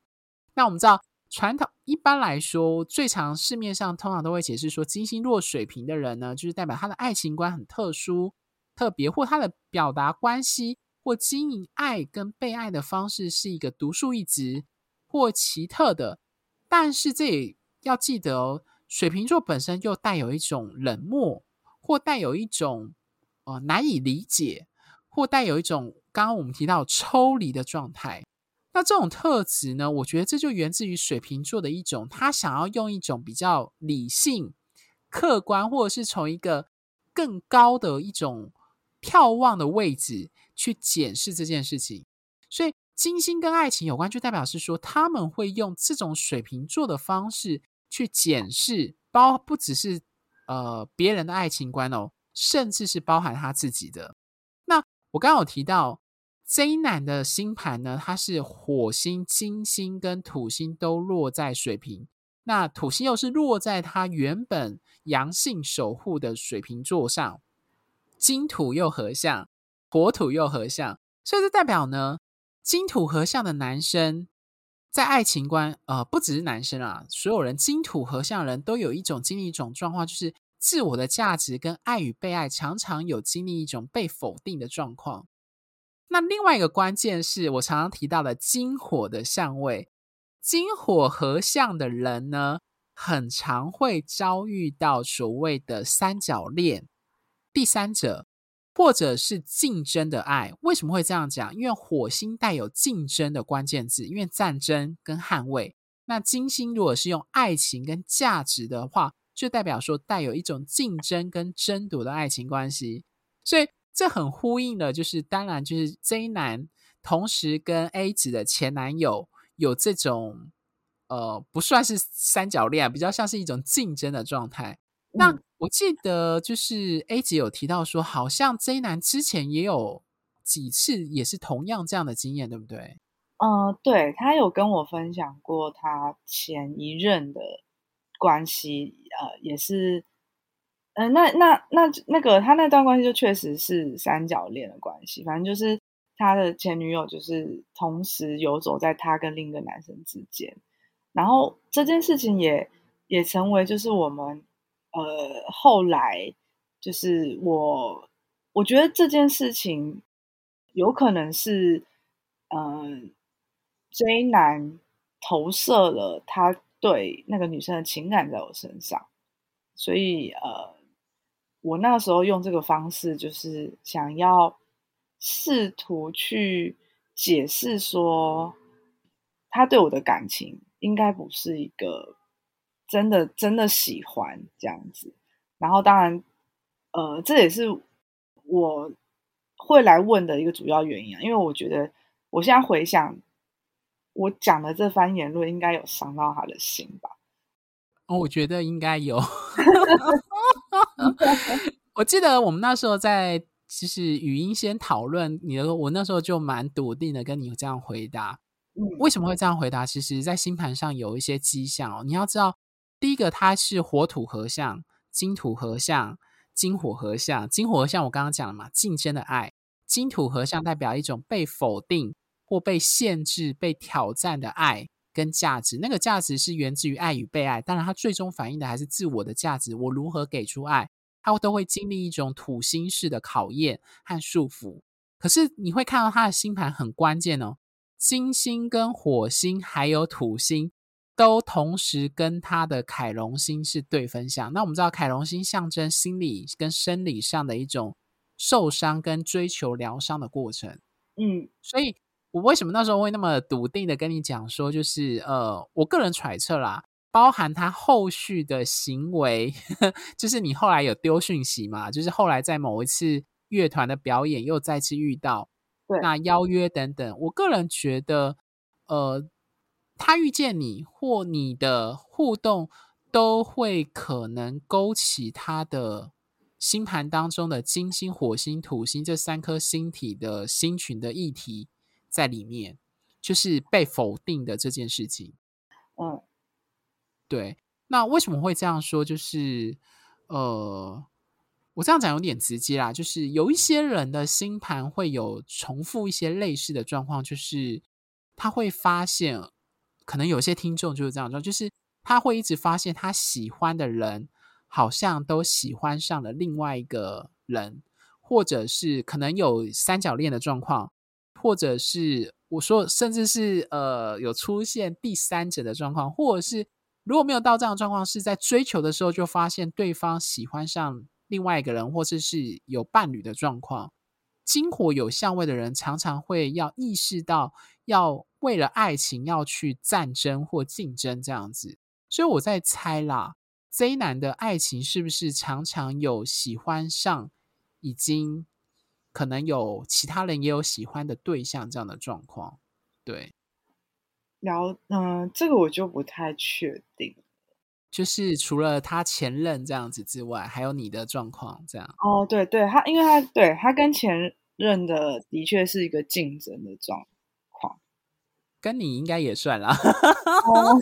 那我们知道，传统一般来说，最常市面上通常都会解释说，金星落水瓶的人呢，就是代表他的爱情观很特殊、特别，或他的表达关系，或经营爱跟被爱的方式是一个独树一帜或奇特的，但是这也要记得哦，水瓶座本身又带有一种冷漠，或带有一种呃难以理解，或带有一种刚刚我们提到抽离的状态。那这种特质呢，我觉得这就源自于水瓶座的一种，他想要用一种比较理性、客观，或者是从一个更高的一种眺望的位置去检视这件事情。所以，金星跟爱情有关，就代表是说他们会用这种水瓶座的方式去检视，包不只是呃别人的爱情观哦，甚至是包含他自己的。那我刚刚有提到。这男的星盘呢，它是火星、金星跟土星都落在水瓶，那土星又是落在他原本阳性守护的水瓶座上，金土又合相，火土又合相，所以这代表呢，金土合相的男生在爱情观，呃，不只是男生啊，所有人金土合相的人都有一种经历一种状况，就是自我的价值跟爱与被爱常常有经历一种被否定的状况。那另外一个关键是我常常提到的金火的相位，金火合相的人呢，很常会遭遇到所谓的三角恋、第三者，或者是竞争的爱。为什么会这样讲？因为火星带有竞争的关键字，因为战争跟捍卫。那金星如果是用爱情跟价值的话，就代表说带有一种竞争跟争夺的爱情关系，所以。这很呼应的，就是当然就是 J 男同时跟 A 子的前男友有这种呃不算是三角恋，比较像是一种竞争的状态。嗯、那我记得就是 A 姐有提到说，好像 J 男之前也有几次也是同样这样的经验，对不对？嗯、呃，对，他有跟我分享过他前一任的关系，呃，也是。嗯、呃，那那那那个他那段关系就确实是三角恋的关系，反正就是他的前女友就是同时游走在他跟另一个男生之间，然后这件事情也也成为就是我们呃后来就是我我觉得这件事情有可能是嗯、呃、J 男投射了他对那个女生的情感在我身上，所以呃。我那时候用这个方式，就是想要试图去解释说，他对我的感情应该不是一个真的真的喜欢这样子。然后，当然，呃，这也是我会来问的一个主要原因啊，因为我觉得我现在回想，我讲的这番言论应该有伤到他的心吧。哦，我觉得应该有。[LAUGHS] 我记得我们那时候在其实语音先讨论你的我那时候就蛮笃定的跟你这样回答。为什么会这样回答？其实，在星盘上有一些迹象哦。你要知道，第一个它是火土合相、金土合相、金火合相。金火合相我刚刚讲了嘛，竞争的爱；金土合相代表一种被否定或被限制、被挑战的爱。跟价值，那个价值是源自于爱与被爱，当然它最终反映的还是自我的价值。我如何给出爱，它都会经历一种土星式的考验和束缚。可是你会看到他的星盘很关键哦，金星跟火星还有土星都同时跟他的凯龙星是对分相。那我们知道凯龙星象征心理跟生理上的一种受伤跟追求疗伤的过程。嗯，所以。我为什么那时候会那么笃定的跟你讲说，就是呃，我个人揣测啦，包含他后续的行为，呵呵，就是你后来有丢讯息嘛，就是后来在某一次乐团的表演又再次遇到，对，那邀约等等，我个人觉得，呃，他遇见你或你的互动，都会可能勾起他的星盘当中的金星、火星、土星这三颗星体的星群的议题。在里面，就是被否定的这件事情。嗯，对。那为什么会这样说？就是呃，我这样讲有点直接啦。就是有一些人的星盘会有重复一些类似的状况，就是他会发现，可能有些听众就是这样说，就是他会一直发现他喜欢的人好像都喜欢上了另外一个人，或者是可能有三角恋的状况。或者是我说，甚至是呃有出现第三者的状况，或者是如果没有到这样的状况，是在追求的时候就发现对方喜欢上另外一个人，或者是有伴侣的状况。金火有相位的人常常会要意识到，要为了爱情要去战争或竞争这样子。所以我在猜啦，J 男的爱情是不是常常有喜欢上，已经可能有其他人也有喜欢的对象这样的状况？对，然后嗯，这个我就不太确定。就是除了他前任这样子之外，还有你的状况这样。哦，对对，他因为他对他跟前任的的确是一个竞争的状况，跟你应该也算啦。哦、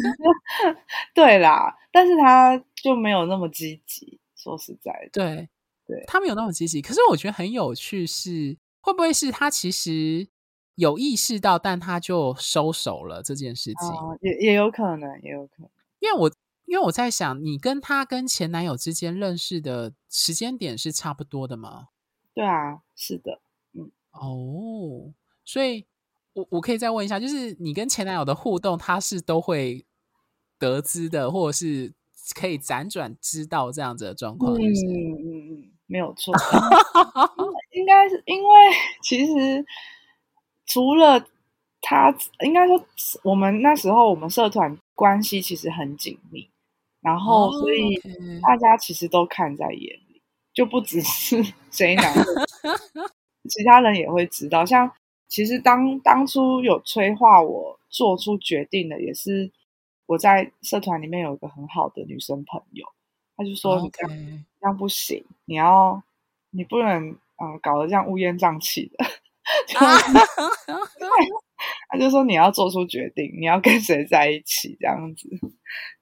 [LAUGHS] 对啦，但是他就没有那么积极。说实在的，对对，他没有那么积极。可是我觉得很有趣是，会不会是他其实有意识到，但他就收手了这件事情？哦、也也有可能，也有可能，因为我。因为我在想，你跟他跟前男友之间认识的时间点是差不多的吗？对啊，是的，嗯，哦，所以我我可以再问一下，就是你跟前男友的互动，他是都会得知的，或者是可以辗转知道这样子的状况？嗯嗯嗯，没有错，[LAUGHS] 应该是因为其实除了他，应该说我们那时候我们社团关系其实很紧密。然后，所以大家其实都看在眼里，就不只是 [LAUGHS] 谁男，[LAUGHS] 其他人也会知道。像其实当当初有催化我做出决定的，也是我在社团里面有一个很好的女生朋友，她就说：“你这样这样不行，你要你不能嗯搞得这样乌烟瘴气的。[LAUGHS] ”他就说：“你要做出决定，你要跟谁在一起这样子。”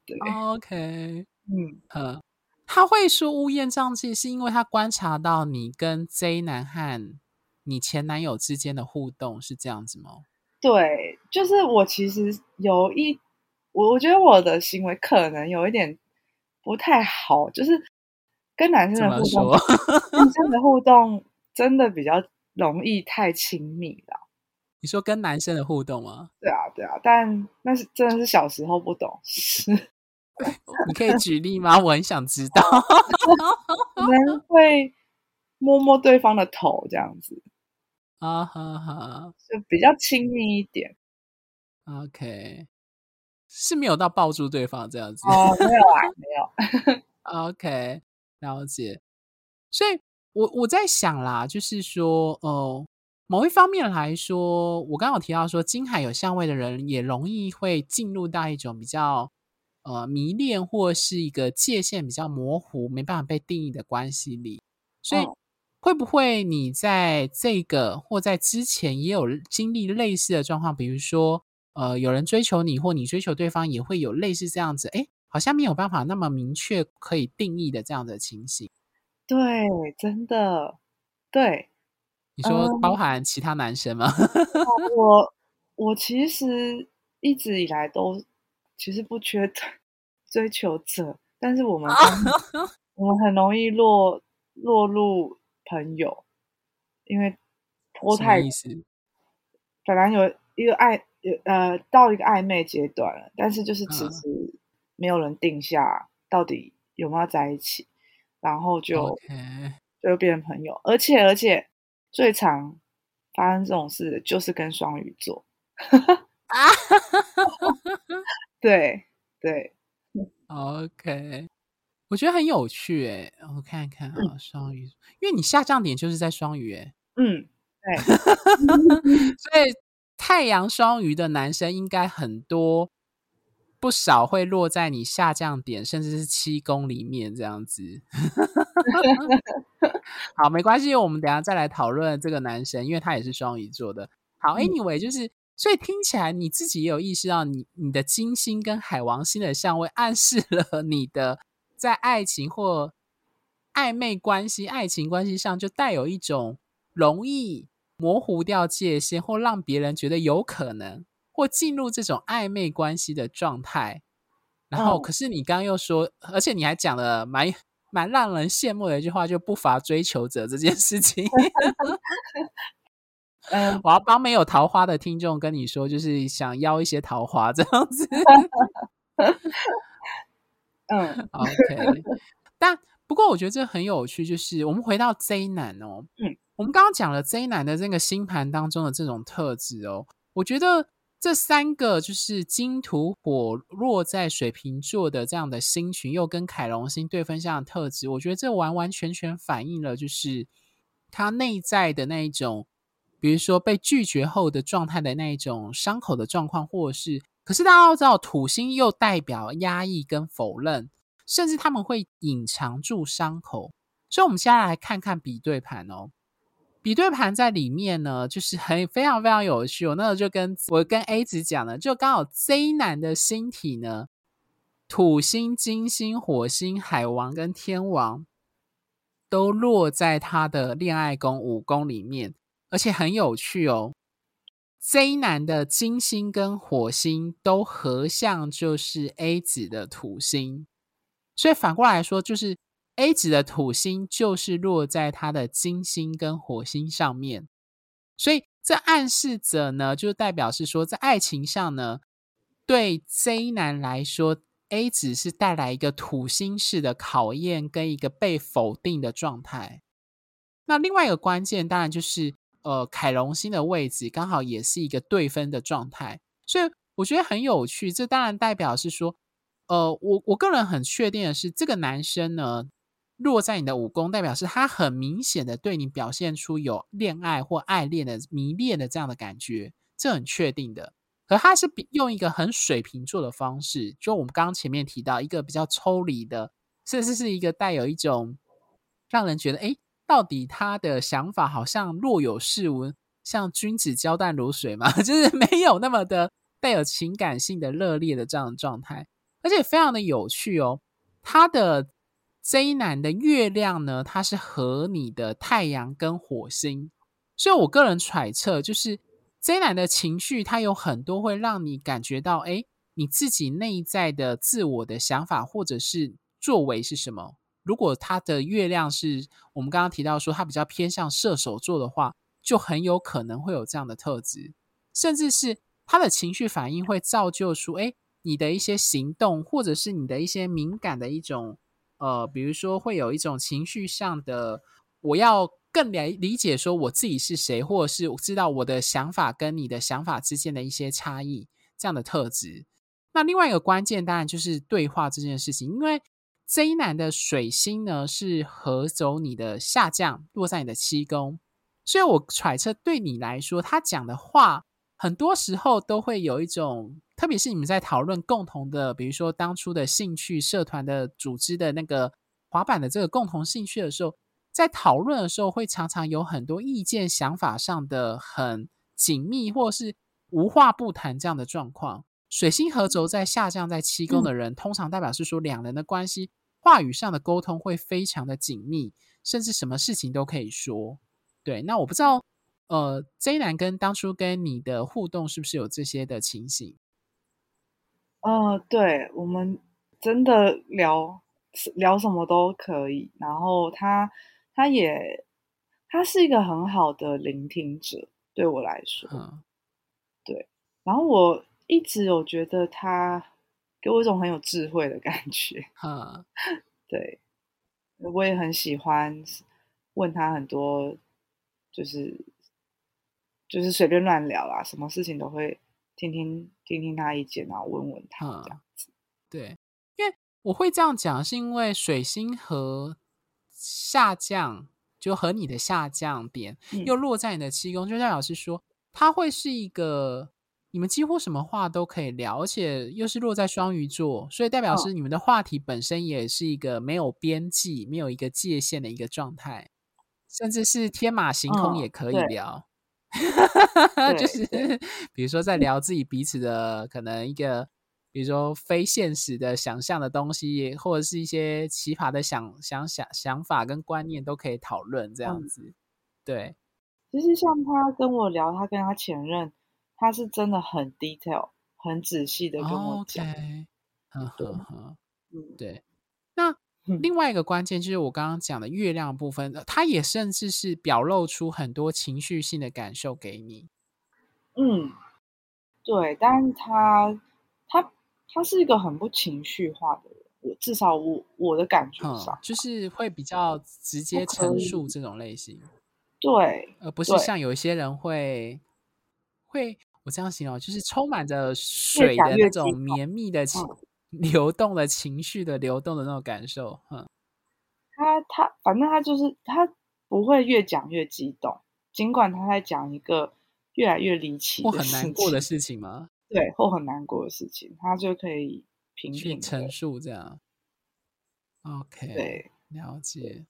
对，OK，嗯呃，他会说乌烟瘴气，是因为他观察到你跟 J 男和你前男友之间的互动是这样子吗？对，就是我其实有一，我我觉得我的行为可能有一点不太好，就是跟男生的互动，男生的互 [LAUGHS] 动真的比较容易太亲密了。你说跟男生的互动吗？对啊，对啊，但那是真的是小时候不懂事。你可以举例吗？我很想知道。[LAUGHS] 可能会摸摸对方的头这样子啊，哈哈，就比较亲密一点。OK，是没有到抱住对方这样子哦，没有啊，没有。[LAUGHS] OK，了解。所以我我在想啦，就是说，哦，某一方面来说，我刚刚有提到说，金海有相位的人也容易会进入到一种比较。呃，迷恋或是一个界限比较模糊、没办法被定义的关系里，所以会不会你在这个或在之前也有经历类似的状况？比如说，呃，有人追求你，或你追求对方，也会有类似这样子，哎，好像没有办法那么明确可以定义的这样的情形。对，真的，对。你说包含其他男生吗？嗯、我我其实一直以来都。其实不缺追求者，但是我们 [LAUGHS] 我们很容易落落入朋友，因为拖太意思。本来有一个暧有呃到一个暧昧阶段了，但是就是迟迟没有人定下到底有没有在一起，然后就.就变成朋友，而且而且最常发生这种事的就是跟双鱼座。[LAUGHS] 啊 [LAUGHS] 对对，OK，我觉得很有趣诶，我看一看啊，嗯、双鱼，因为你下降点就是在双鱼诶，嗯，对，所以太阳双鱼的男生应该很多，不少会落在你下降点，甚至是七宫里面这样子。[LAUGHS] 好，没关系，我们等下再来讨论这个男生，因为他也是双鱼座的。好，Anyway，就是。所以听起来你自己也有意识到你，你你的金星跟海王星的相位暗示了 [LAUGHS] 你的在爱情或暧昧关系、爱情关系上就带有一种容易模糊掉界限，或让别人觉得有可能或进入这种暧昧关系的状态。然后，可是你刚刚又说，而且你还讲了蛮蛮让人羡慕的一句话，就不乏追求者这件事情。[LAUGHS] 嗯，我要帮没有桃花的听众跟你说，就是想要一些桃花这样子。[LAUGHS] 嗯，OK。但不过我觉得这很有趣，就是我们回到 Z 男哦，嗯，我们刚刚讲了 Z 男的这个星盘当中的这种特质哦，我觉得这三个就是金土火落在水瓶座的这样的星群，又跟凯龙星对分相的特质，我觉得这完完全全反映了就是他内在的那一种。比如说被拒绝后的状态的那一种伤口的状况，或者是，可是大家都知道，土星又代表压抑跟否认，甚至他们会隐藏住伤口。所以，我们现在来看看比对盘哦。比对盘在里面呢，就是很非常非常有趣。我那个就跟我跟 A 子讲了，就刚好 Z 男的星体呢，土星、金星、火星、海王跟天王都落在他的恋爱宫五宫里面。而且很有趣哦，Z 男的金星跟火星都合相，就是 A 子的土星，所以反过来说，就是 A 子的土星就是落在他的金星跟火星上面，所以这暗示着呢，就代表是说，在爱情上呢，对 Z 男来说，A 子是带来一个土星式的考验跟一个被否定的状态。那另外一个关键，当然就是。呃，凯龙星的位置刚好也是一个对分的状态，所以我觉得很有趣。这当然代表是说，呃，我我个人很确定的是，这个男生呢落在你的五宫，代表是他很明显的对你表现出有恋爱或爱恋的迷恋的这样的感觉，这很确定的。可他是比用一个很水瓶座的方式，就我们刚刚前面提到一个比较抽离的，甚至是一个带有一种让人觉得哎。到底他的想法好像若有似无，像君子交淡如水嘛，[LAUGHS] 就是没有那么的带有情感性的热烈的这样的状态，而且非常的有趣哦。他的 Z 男的月亮呢，它是和你的太阳跟火星，所以我个人揣测，就是 Z 男的情绪，他有很多会让你感觉到，哎，你自己内在的自我的想法或者是作为是什么。如果他的月亮是我们刚刚提到说他比较偏向射手座的话，就很有可能会有这样的特质，甚至是他的情绪反应会造就出，哎，你的一些行动，或者是你的一些敏感的一种，呃，比如说会有一种情绪上的，我要更来理解说我自己是谁，或者是我知道我的想法跟你的想法之间的一些差异，这样的特质。那另外一个关键当然就是对话这件事情，因为。这一男的水星呢是合走你的下降，落在你的七宫，所以我揣测对你来说，他讲的话很多时候都会有一种，特别是你们在讨论共同的，比如说当初的兴趣社团的组织的那个滑板的这个共同兴趣的时候，在讨论的时候会常常有很多意见想法上的很紧密，或是无话不谈这样的状况。水星合轴在下降在七宫的人，嗯、通常代表是说两人的关系，话语上的沟通会非常的紧密，甚至什么事情都可以说。对，那我不知道，呃，J 男跟当初跟你的互动是不是有这些的情形？呃，对，我们真的聊聊什么都可以。然后他他也他是一个很好的聆听者，对我来说，嗯、对。然后我。一直我觉得他给我一种很有智慧的感觉，哈，[LAUGHS] 对，我也很喜欢问他很多，就是就是随便乱聊啊，什么事情都会听听听听他意见，然后问问他这样子。对，因为我会这样讲，是因为水星和下降，就和你的下降点又落在你的七宫，嗯、就像老师说他会是一个。你们几乎什么话都可以聊，而且又是落在双鱼座，所以代表是你们的话题本身也是一个没有边际、没有一个界限的一个状态，甚至是天马行空也可以聊。哦、[LAUGHS] 就是比如说在聊自己彼此的可能一个，比如说非现实的想象的东西，或者是一些奇葩的想想想想法跟观念都可以讨论这样子。嗯、对，其实像他跟我聊，他跟他前任。他是真的很 detail、很仔细的跟我讲，对，嗯，对。那另外一个关键就是我刚刚讲的月亮部分，他也甚至是表露出很多情绪性的感受给你。嗯，对，但是他他他是一个很不情绪化的人，我至少我我的感觉上，嗯，就是会比较直接陈述这种类型。对，而不是像有一些人会会我这样形容，就是充满着水的那种绵密的情。流动的情绪的流动的那种感受，嗯，他他反正他就是他不会越讲越激动，尽管他在讲一个越来越离奇或很难过的事情吗？[LAUGHS] 对，或很难过的事情，他就可以平平陈述这样。OK，对，了解。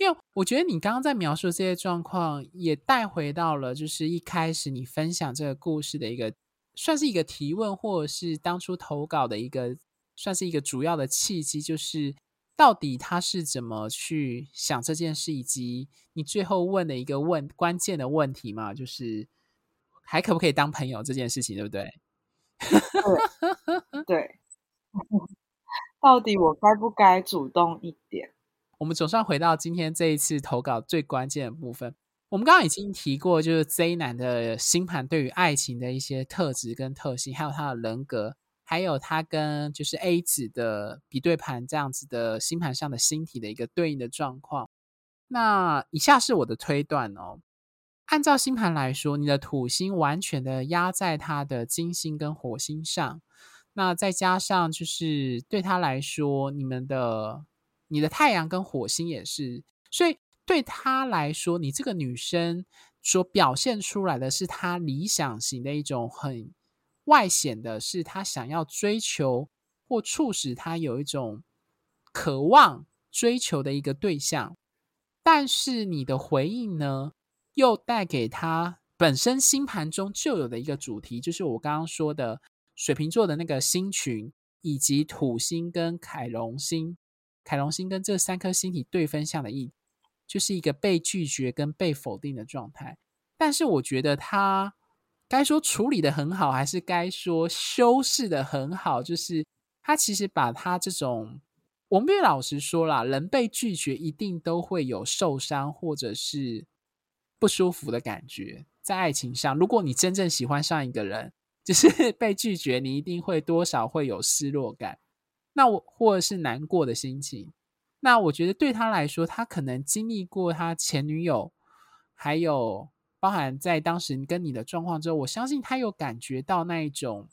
因为我觉得你刚刚在描述这些状况，也带回到了就是一开始你分享这个故事的一个。算是一个提问，或者是当初投稿的一个，算是一个主要的契机，就是到底他是怎么去想这件事，以及你最后问的一个问关键的问题嘛，就是还可不可以当朋友这件事情，对不对？对，[LAUGHS] 到底我该不该主动一点？我们总算回到今天这一次投稿最关键的部分。我们刚刚已经提过，就是 Z 男的星盘对于爱情的一些特质跟特性，还有他的人格，还有他跟就是 A 子的比对盘这样子的星盘上的星体的一个对应的状况。那以下是我的推断哦，按照星盘来说，你的土星完全的压在他的金星跟火星上，那再加上就是对他来说，你们的你的太阳跟火星也是，所以。对他来说，你这个女生所表现出来的是他理想型的一种很外显的，是她想要追求或促使他有一种渴望追求的一个对象。但是你的回应呢，又带给他本身星盘中就有的一个主题，就是我刚刚说的水瓶座的那个星群，以及土星跟凯龙星，凯龙星跟这三颗星体对分相的意。就是一个被拒绝跟被否定的状态，但是我觉得他该说处理的很好，还是该说修饰的很好。就是他其实把他这种，我们老实说啦，人被拒绝一定都会有受伤或者是不舒服的感觉。在爱情上，如果你真正喜欢上一个人，[LAUGHS] 就是被拒绝，你一定会多少会有失落感，那我或者是难过的心情。那我觉得对他来说，他可能经历过他前女友，还有包含在当时跟你的状况之后，我相信他有感觉到那一种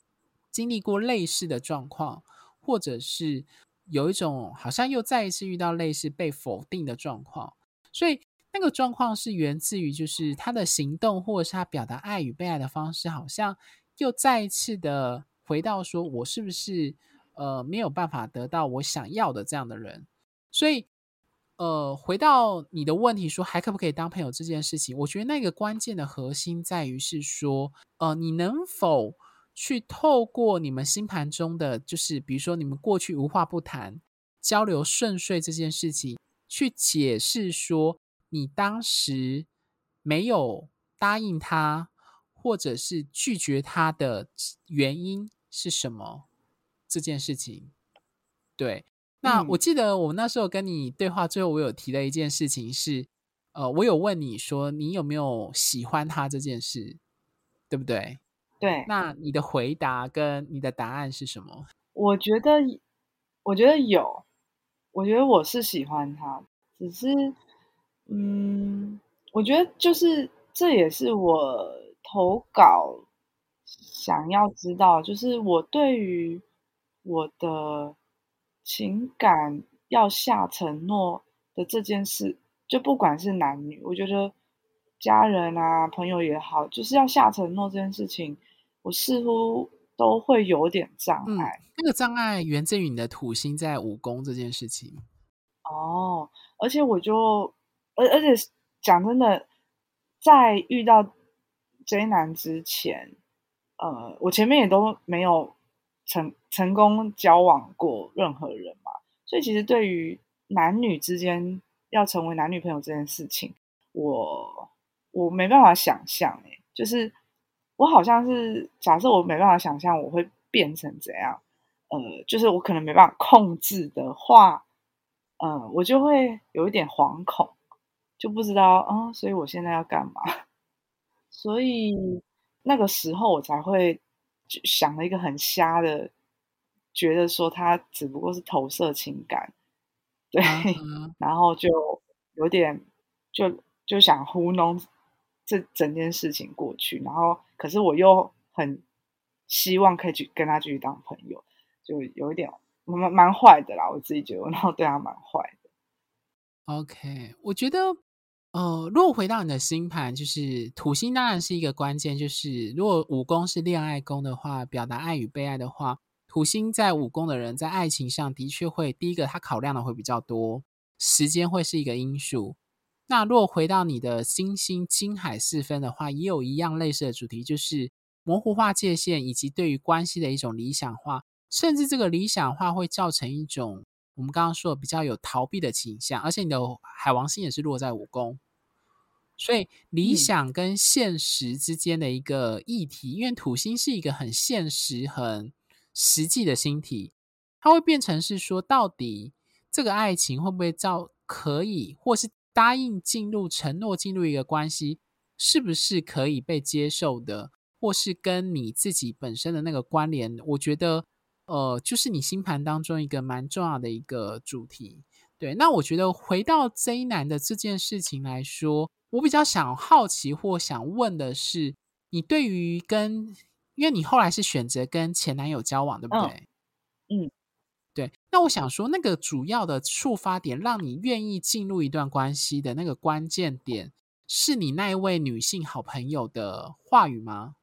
经历过类似的状况，或者是有一种好像又再一次遇到类似被否定的状况，所以那个状况是源自于就是他的行动，或者是他表达爱与被爱的方式，好像又再一次的回到说，我是不是呃没有办法得到我想要的这样的人。所以，呃，回到你的问题说，还可不可以当朋友这件事情，我觉得那个关键的核心在于是说，呃，你能否去透过你们星盘中的，就是比如说你们过去无话不谈、交流顺遂这件事情，去解释说你当时没有答应他，或者是拒绝他的原因是什么？这件事情，对。那我记得我那时候跟你对话，最后我有提了一件事情是，呃，我有问你说你有没有喜欢他这件事，对不对？对。那你的回答跟你的答案是什么？我觉得，我觉得有，我觉得我是喜欢他，只是，嗯，我觉得就是这也是我投稿想要知道，就是我对于我的。情感要下承诺的这件事，就不管是男女，我觉得家人啊、朋友也好，就是要下承诺这件事情，我似乎都会有点障碍。嗯，那个障碍源自于你的土星在五宫这件事情。哦，而且我就，而而且讲真的，在遇到 J 男之前，呃，我前面也都没有。成成功交往过任何人嘛？所以其实对于男女之间要成为男女朋友这件事情，我我没办法想象诶，就是我好像是假设我没办法想象我会变成怎样，呃，就是我可能没办法控制的话，嗯，我就会有一点惶恐，就不知道啊、所以我现在要干嘛？[LAUGHS] 所以那个时候我才会想了一个很瞎的，觉得说他只不过是投射情感，对，[LAUGHS] 嗯、然后就有点就就想糊弄这整件事情过去，然后可是我又很希望可以去跟他继续当朋友，就有一点。蛮蛮坏的啦，我自己觉得，然后对他蛮坏的。OK，我觉得，呃，如果回到你的星盘，就是土星当然是一个关键。就是如果五宫是恋爱宫的话，表达爱与被爱的话，土星在五宫的人在爱情上的确会，第一个他考量的会比较多，时间会是一个因素。那如果回到你的星星金海四分的话，也有一样类似的主题，就是模糊化界限以及对于关系的一种理想化。甚至这个理想化会造成一种我们刚刚说的比较有逃避的倾向，而且你的海王星也是落在五宫，所以理想跟现实之间的一个议题，嗯、因为土星是一个很现实、很实际的星体，它会变成是说，到底这个爱情会不会照可以，或是答应进入、承诺进入一个关系，是不是可以被接受的，或是跟你自己本身的那个关联，我觉得。呃，就是你星盘当中一个蛮重要的一个主题，对。那我觉得回到 J 男的这件事情来说，我比较想好奇或想问的是，你对于跟，因为你后来是选择跟前男友交往，对不对？嗯，嗯对。那我想说，那个主要的触发点，让你愿意进入一段关系的那个关键点，是你那一位女性好朋友的话语吗？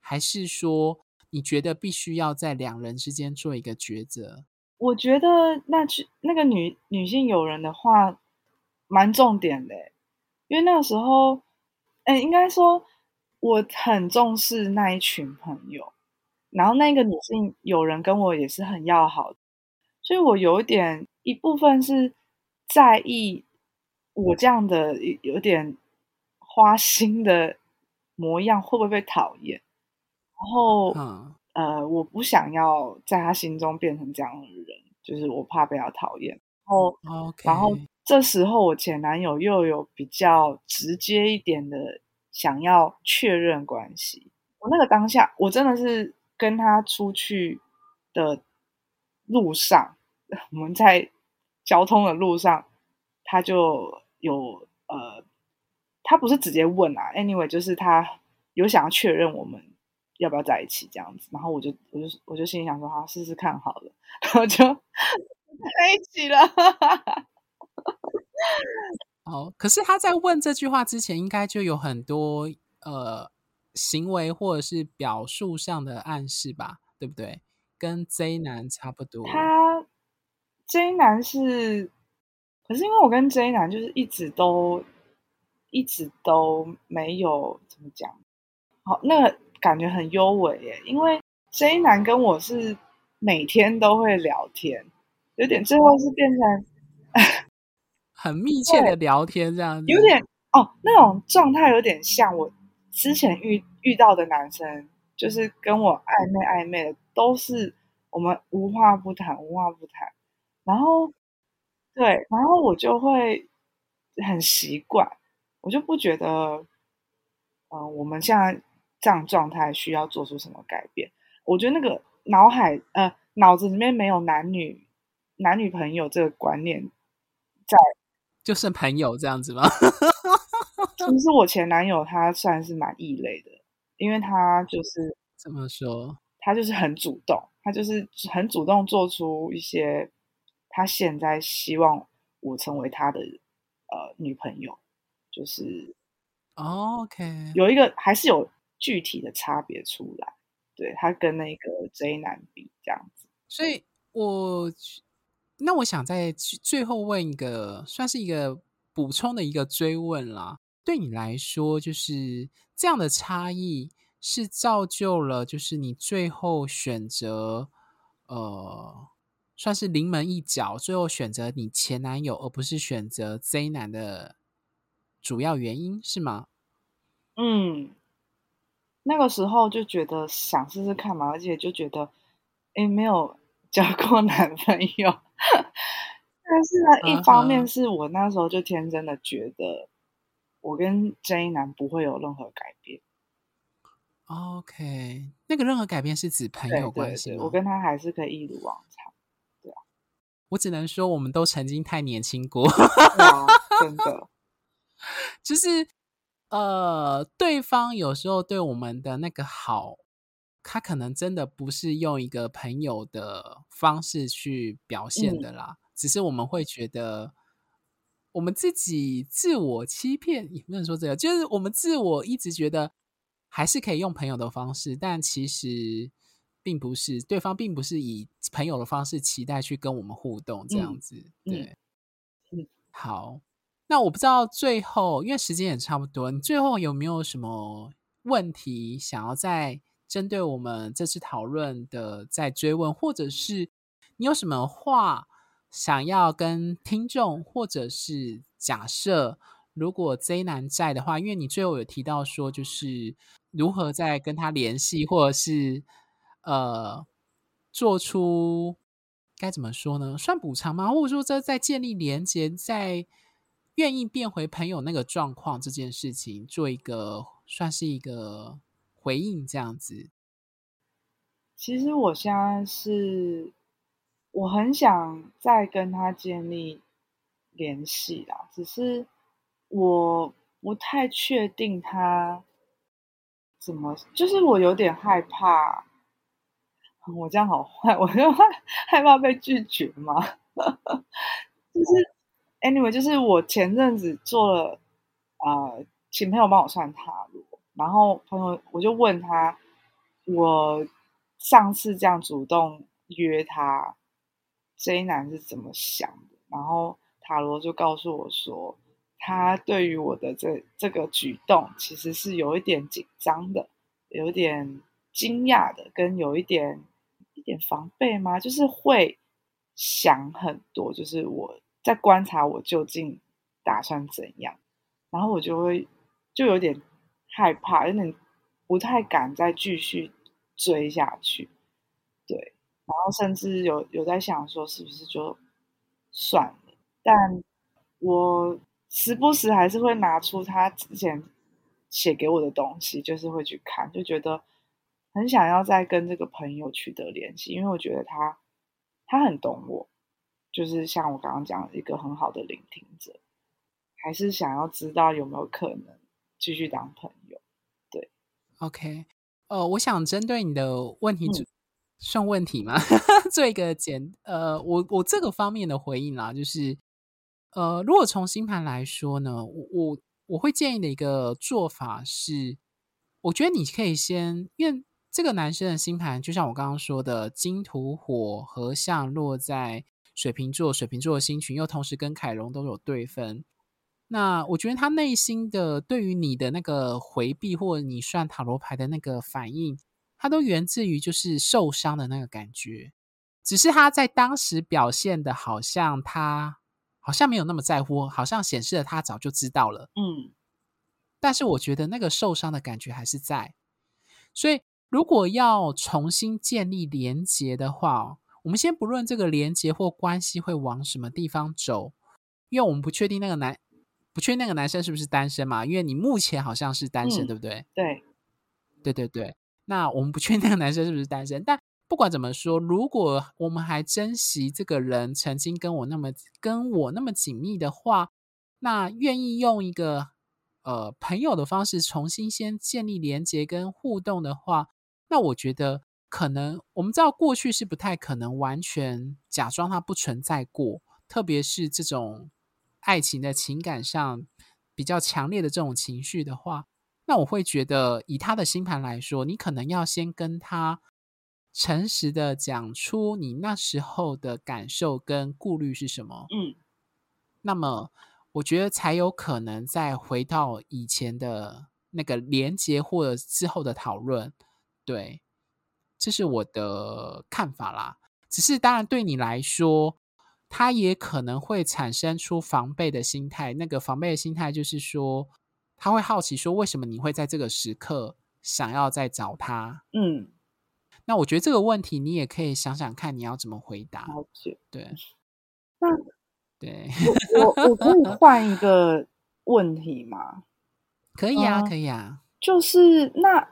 还是说？你觉得必须要在两人之间做一个抉择？我觉得那去那个女女性友人的话蛮重点的，因为那个时候，哎，应该说我很重视那一群朋友，然后那个女性友人跟我也是很要好的，所以我有一点一部分是在意我这样的有点花心的模样会不会被讨厌。然后，嗯、呃，我不想要在他心中变成这样的人，就是我怕被他讨厌。然后，Okay. 然后这时候我前男友又有比较直接一点的想要确认关系。我那个当下，我真的是跟他出去的路上，我们在交通的路上，他就有呃，他不是直接问啊，anyway，就是他有想要确认我们。要不要在一起这样子？然后我就我就我就心里想说，好，试试看好了，[LAUGHS] 然后就 [LAUGHS] 在一起了。哦，可是他在问这句话之前，应该就有很多呃行为或者是表述上的暗示吧，对不对？跟 J 男差不多。他 J 男是，可是因为我跟 J 男就是一直都一直都没有怎么讲，好那个。感觉很优美耶，因为 J 男跟我是每天都会聊天，有点最后是变成很密切的聊天这样子，有点哦，那种状态有点像我之前遇遇到的男生，就是跟我暧昧暧昧的，都是我们无话不谈，无话不谈，然后对，然后我就会很习惯，我就不觉得，嗯、呃，我们现在。这样状态需要做出什么改变？我觉得那个脑海呃脑子里面没有男女男女朋友这个观念在，就剩朋友这样子吗？[LAUGHS] 其实我前男友他算是蛮异类的，因为他就是怎么说？他就是很主动，他就是很主动做出一些他现在希望我成为他的呃女朋友，就是 OK 有一个还是有。具体的差别出来，对，他跟那个 J 男比这样子，所以我那我想在最后问一个，算是一个补充的一个追问啦。对你来说，就是这样的差异是造就了，就是你最后选择呃，算是临门一脚，最后选择你前男友，而不是选择 Z 男的主要原因是吗？嗯。那个时候就觉得想试试看嘛，而且就觉得，哎，没有交过 [LAUGHS] 男朋友，[LAUGHS] 但是呢，一方面是我那时候就天真的觉得，我跟 J 男不会有任何改变。OK，那个任何改变是指朋友关系吗？我跟他还是可以一如往常。对啊，我只能说，我们都曾经太年轻过，真的。[LAUGHS] 就是呃，对方有时候对我们的那个好，他可能真的不是用一个朋友的方式去表现的啦，嗯、只是我们会觉得我们自己自我欺骗，也不能说这个，就是我们自我一直觉得。还是可以用朋友的方式，但其实并不是对方，并不是以朋友的方式期待去跟我们互动这样子。嗯、对，嗯，好，那我不知道最后，因为时间也差不多，你最后有没有什么问题想要再针对我们这次讨论的在追问，或者是你有什么话想要跟听众，或者是假设？如果 Z 男在的话，因为你最后有提到说，就是如何在跟他联系，或者是呃，做出该怎么说呢？算补偿吗？或者说在在建立连接，在愿意变回朋友那个状况这件事情，做一个算是一个回应这样子。其实我现在是我很想再跟他建立联系啦，只是。我不太确定他怎么，就是我有点害怕。[LAUGHS] 我这样好坏，我就害怕被拒绝嘛。[LAUGHS] 就是，anyway，就是我前阵子做了，呃，请朋友帮我算塔罗，然后朋友我就问他，我上次这样主动约他，J 男是怎么想的？然后塔罗就告诉我说。他对于我的这这个举动，其实是有一点紧张的，有点惊讶的，跟有一点一点防备吗？就是会想很多，就是我在观察我究竟打算怎样，然后我就会就有点害怕，有点不太敢再继续追下去，对，然后甚至有有在想说是不是就算了，但我。时不时还是会拿出他之前写给我的东西，就是会去看，就觉得很想要再跟这个朋友取得联系，因为我觉得他他很懂我，就是像我刚刚讲的一个很好的聆听者，还是想要知道有没有可能继续当朋友。对，OK，呃，我想针对你的问题，嗯、算问题吗？[LAUGHS] 做一个简，呃，我我这个方面的回应啦，就是。呃，如果从星盘来说呢，我我我会建议的一个做法是，我觉得你可以先，因为这个男生的星盘，就像我刚刚说的，金土火合相落在水瓶座，水瓶座的星群又同时跟凯龙都有对分，那我觉得他内心的对于你的那个回避，或者你算塔罗牌的那个反应，他都源自于就是受伤的那个感觉，只是他在当时表现的好像他。好像没有那么在乎，好像显示了他早就知道了。嗯，但是我觉得那个受伤的感觉还是在。所以，如果要重新建立连结的话，我们先不论这个连结或关系会往什么地方走，因为我们不确定那个男，不确定那个男生是不是单身嘛？因为你目前好像是单身，嗯、对不对？对，对对对。那我们不确定那个男生是不是单身，但。不管怎么说，如果我们还珍惜这个人曾经跟我那么跟我那么紧密的话，那愿意用一个呃朋友的方式重新先建立连接跟互动的话，那我觉得可能我们知道过去是不太可能完全假装它不存在过，特别是这种爱情的情感上比较强烈的这种情绪的话，那我会觉得以他的星盘来说，你可能要先跟他。诚实的讲出你那时候的感受跟顾虑是什么？嗯，那么我觉得才有可能再回到以前的那个连接或者之后的讨论。对，这是我的看法啦。只是当然对你来说，他也可能会产生出防备的心态。那个防备的心态就是说，他会好奇说，为什么你会在这个时刻想要再找他？嗯。那我觉得这个问题你也可以想想看，你要怎么回答？对。那对，我我我可以 [LAUGHS] 换一个问题吗？可以啊，嗯、可以啊。就是那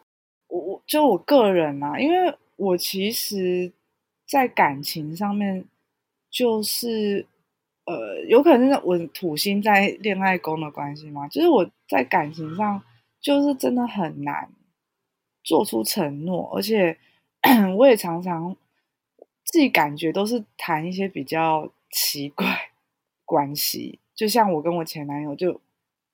我我就我个人啊，因为我其实，在感情上面，就是呃，有可能是我土星在恋爱宫的关系嘛，就是我在感情上就是真的很难做出承诺，而且 [CLEARS THROAT] 我也常常自己感觉都是谈一些比较奇怪关系，就像我跟我前男友就，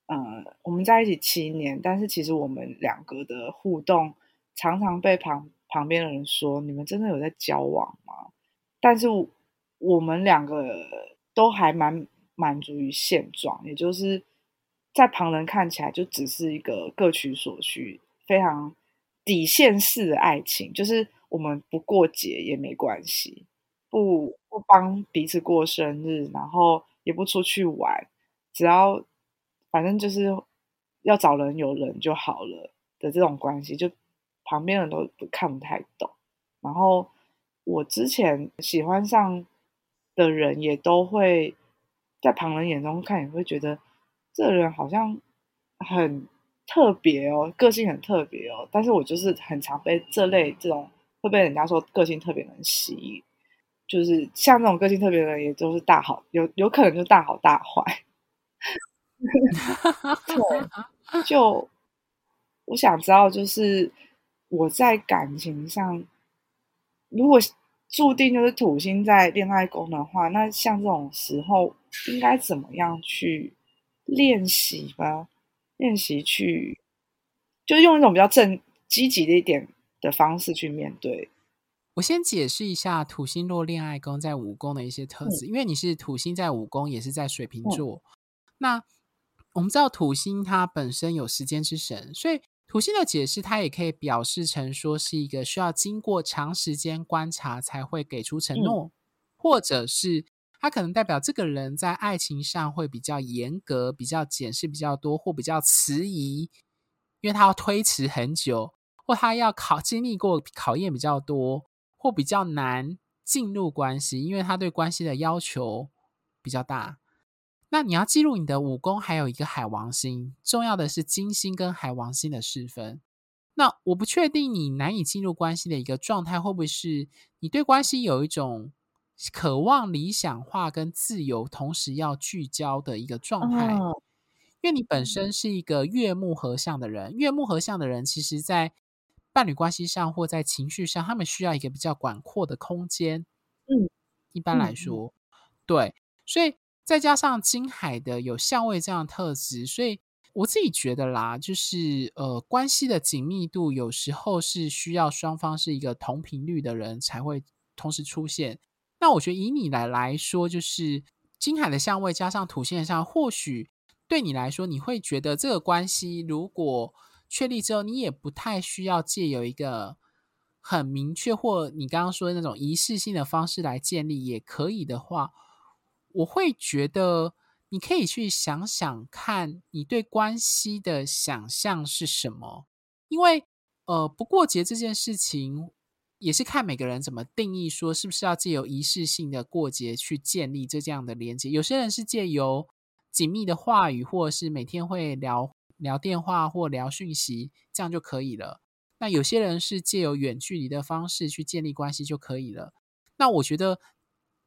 呃，我们在一起七年，但是其实我们两个的互动常常被旁旁边的人说，你们真的有在交往吗？但是我们两个都还蛮满足于现状，也就是在旁人看起来就只是一个各取所需、非常底线式的爱情，就是我们不过节也没关系，不不帮彼此过生日，然后也不出去玩，只要反正就是要找人有人就好了的这种关系，就旁边人都看不太懂，然后。我之前喜欢上的人，也都会在旁人眼中看，也会觉得这人好像很特别哦，个性很特别哦。但是我就是很常被这类这种会被人家说个性特别的人吸引，就是像这种个性特别的人，也都是大好，有有可能就大好大坏。对，就我想知道，就是我在感情上，如果。注定就是土星在恋爱宫的话，那像这种时候应该怎么样去练习吧？练习去，就是用一种比较正积极的一点的方式去面对。我先解释一下土星落恋爱宫在五宫的一些特质，嗯、因为你是土星在五宫，也是在水瓶座。嗯、那我们知道土星它本身有时间之神，所以。土星的解释，它也可以表示成说是一个需要经过长时间观察才会给出承诺，嗯、或者是它可能代表这个人在爱情上会比较严格、比较检视比较多，或比较迟疑，因为他要推迟很久，或他要考经历过考验比较多，或比较难进入关系，因为他对关系的要求比较大。那你要记录你的五宫，还有一个海王星，重要的是金星跟海王星的四分。那我不确定你难以进入关系的一个状态，会不会是你对关系有一种渴望理想化跟自由，同时要聚焦的一个状态？哦、因为你本身是一个月木合相的人，月木合相的人，其实在伴侣关系上或在情绪上，他们需要一个比较广阔的空间。嗯，一般来说，嗯、对，所以。再加上金海的有相位这样特质，所以我自己觉得啦，就是呃，关系的紧密度有时候是需要双方是一个同频率的人才会同时出现。那我觉得以你来来说，就是金海的相位加上土星的相，或许对你来说，你会觉得这个关系如果确立之后，你也不太需要借由一个很明确或你刚刚说的那种仪式性的方式来建立，也可以的话。我会觉得你可以去想想看，你对关系的想象是什么？因为呃，不过节这件事情也是看每个人怎么定义，说是不是要借由仪式性的过节去建立这这样的连接。有些人是借由紧密的话语，或者是每天会聊聊电话或聊讯息，这样就可以了。那有些人是借由远距离的方式去建立关系就可以了。那我觉得。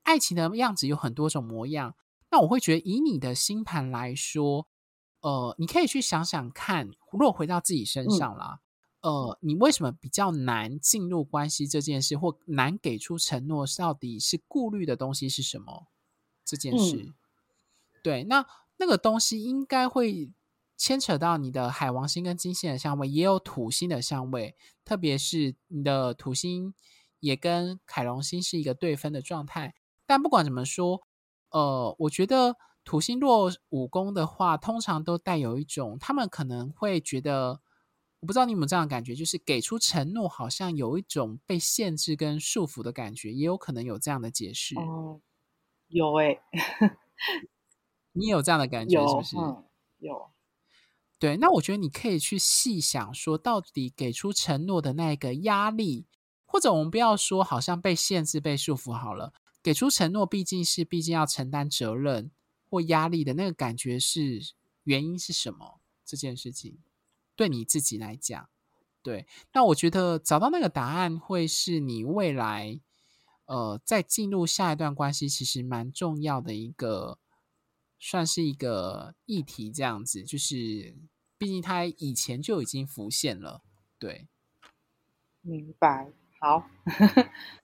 爱情的样子有很多种模样，那我会觉得以你的星盘来说，呃，你可以去想想看，如果回到自己身上啦，嗯、呃，你为什么比较难进入关系这件事，或难给出承诺，到底是顾虑的东西是什么？这件事，嗯、对，那那个东西应该会牵扯到你的海王星跟金星的相位，也有土星的相位，特别是你的土星也跟凯龙星是一个对分的状态。但不管怎么说，呃，我觉得土星落五宫的话，通常都带有一种，他们可能会觉得，我不知道你有没有这样的感觉，就是给出承诺，好像有一种被限制跟束缚的感觉，也有可能有这样的解释。哦，有哎、欸，[LAUGHS] 你有这样的感觉是不是？有。对，那我觉得你可以去细想，说到底给出承诺的那个压力，或者我们不要说好像被限制、被束缚好了。给出承诺，毕竟是毕竟要承担责任或压力的那个感觉是原因是什么？这件事情对你自己来讲，对，那我觉得找到那个答案会是你未来呃在进入下一段关系其实蛮重要的一个，算是一个议题，这样子，就是毕竟他以前就已经浮现了，对，明白，好。[LAUGHS]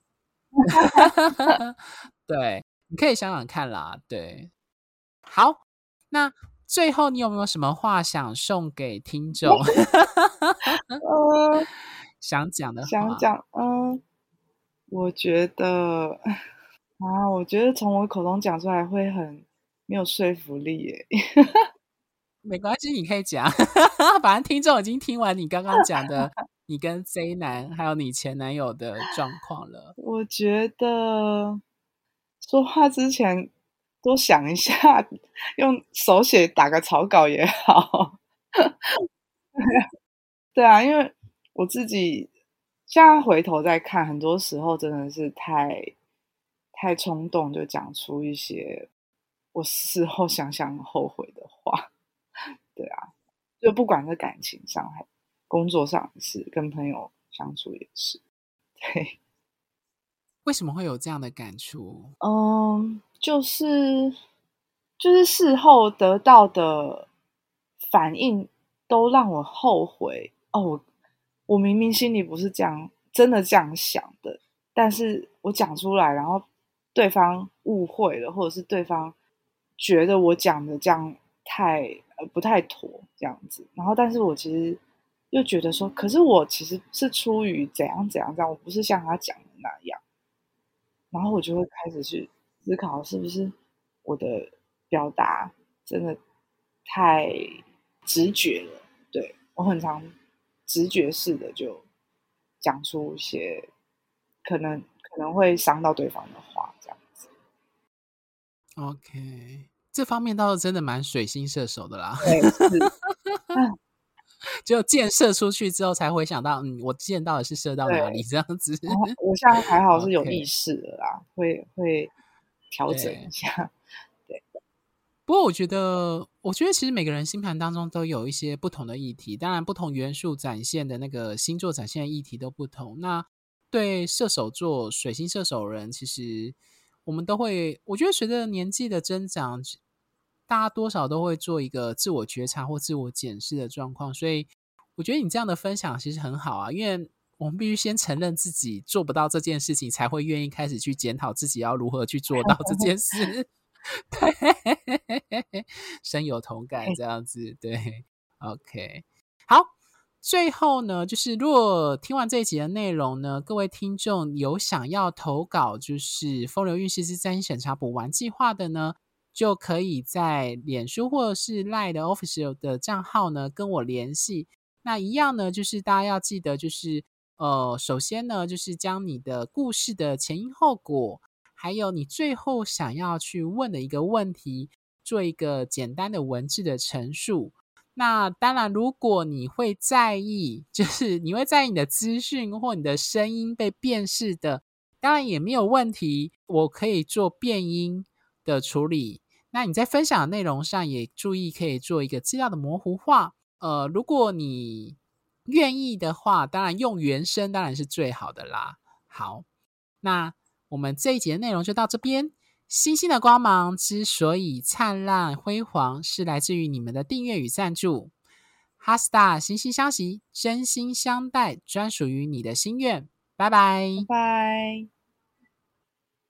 [LAUGHS] 对，你可以想想看啦。对，好，那最后你有没有什么话想送给听众？[LAUGHS] 呃，想讲的话，想讲，嗯、呃，我觉得啊，我觉得从我口中讲出来会很没有说服力耶。[LAUGHS] 没关系，你可以讲，反正听众已经听完你刚刚讲的。你跟 J 男还有你前男友的状况了？我觉得说话之前多想一下，[LAUGHS] 用手写打个草稿也好。[LAUGHS] 对啊，因为我自己现在回头再看，很多时候真的是太太冲动，就讲出一些我事后想想后悔的话。[LAUGHS] 对啊，就不管是感情上还。工作上也是，跟朋友相处也是，对。为什么会有这样的感触？嗯，就是就是事后得到的反应都让我后悔哦。我我明明心里不是这样，真的这样想的，但是我讲出来，然后对方误会了，或者是对方觉得我讲的这样太呃不太妥这样子，然后但是我其实。又觉得说，可是我其实是出于怎样怎样这样，我不是像他讲的那样，然后我就会开始去思考，是不是我的表达真的太直觉了？对，我很常直觉式的就讲出一些可能可能会伤到对方的话，这样子。OK，这方面倒是真的蛮水星射手的啦。对，是。[LAUGHS] 就箭射出去之后，才会想到，嗯，我箭到底是射到哪里这样子。我现在还好是有意识的啦.会会调整一下。对，对。不过我觉得，我觉得其实每个人星盘当中都有一些不同的议题，当然不同元素展现的那个星座展现的议题都不同。那对射手座、水星射手人，其实我们都会，我觉得随着年纪的增长。大家多少都会做一个自我觉察或自我检视的状况，所以我觉得你这样的分享其实很好啊，因为我们必须先承认自己做不到这件事情，才会愿意开始去检讨自己要如何去做到这件事。[LAUGHS] 对，[LAUGHS] 深有同感，这样子对。OK，好，最后呢，就是如果听完这一集的内容呢，各位听众有想要投稿，就是风流韵事之占星审查补完计划的呢。就可以在脸书或者是 Line 的 Official 的账号呢跟我联系。那一样呢，就是大家要记得，就是呃，首先呢，就是将你的故事的前因后果，还有你最后想要去问的一个问题，做一个简单的文字的陈述。那当然，如果你会在意，就是你会在意你的资讯或你的声音被辨识的，当然也没有问题，我可以做变音的处理。那你在分享的内容上也注意可以做一个资料的模糊化。呃，如果你愿意的话，当然用原声当然是最好的啦。好，那我们这一节的内容就到这边。星星的光芒之所以灿烂辉煌，是来自于你们的订阅与赞助。哈斯塔心星相惜，真心相待，专属于你的心愿。拜拜，拜拜。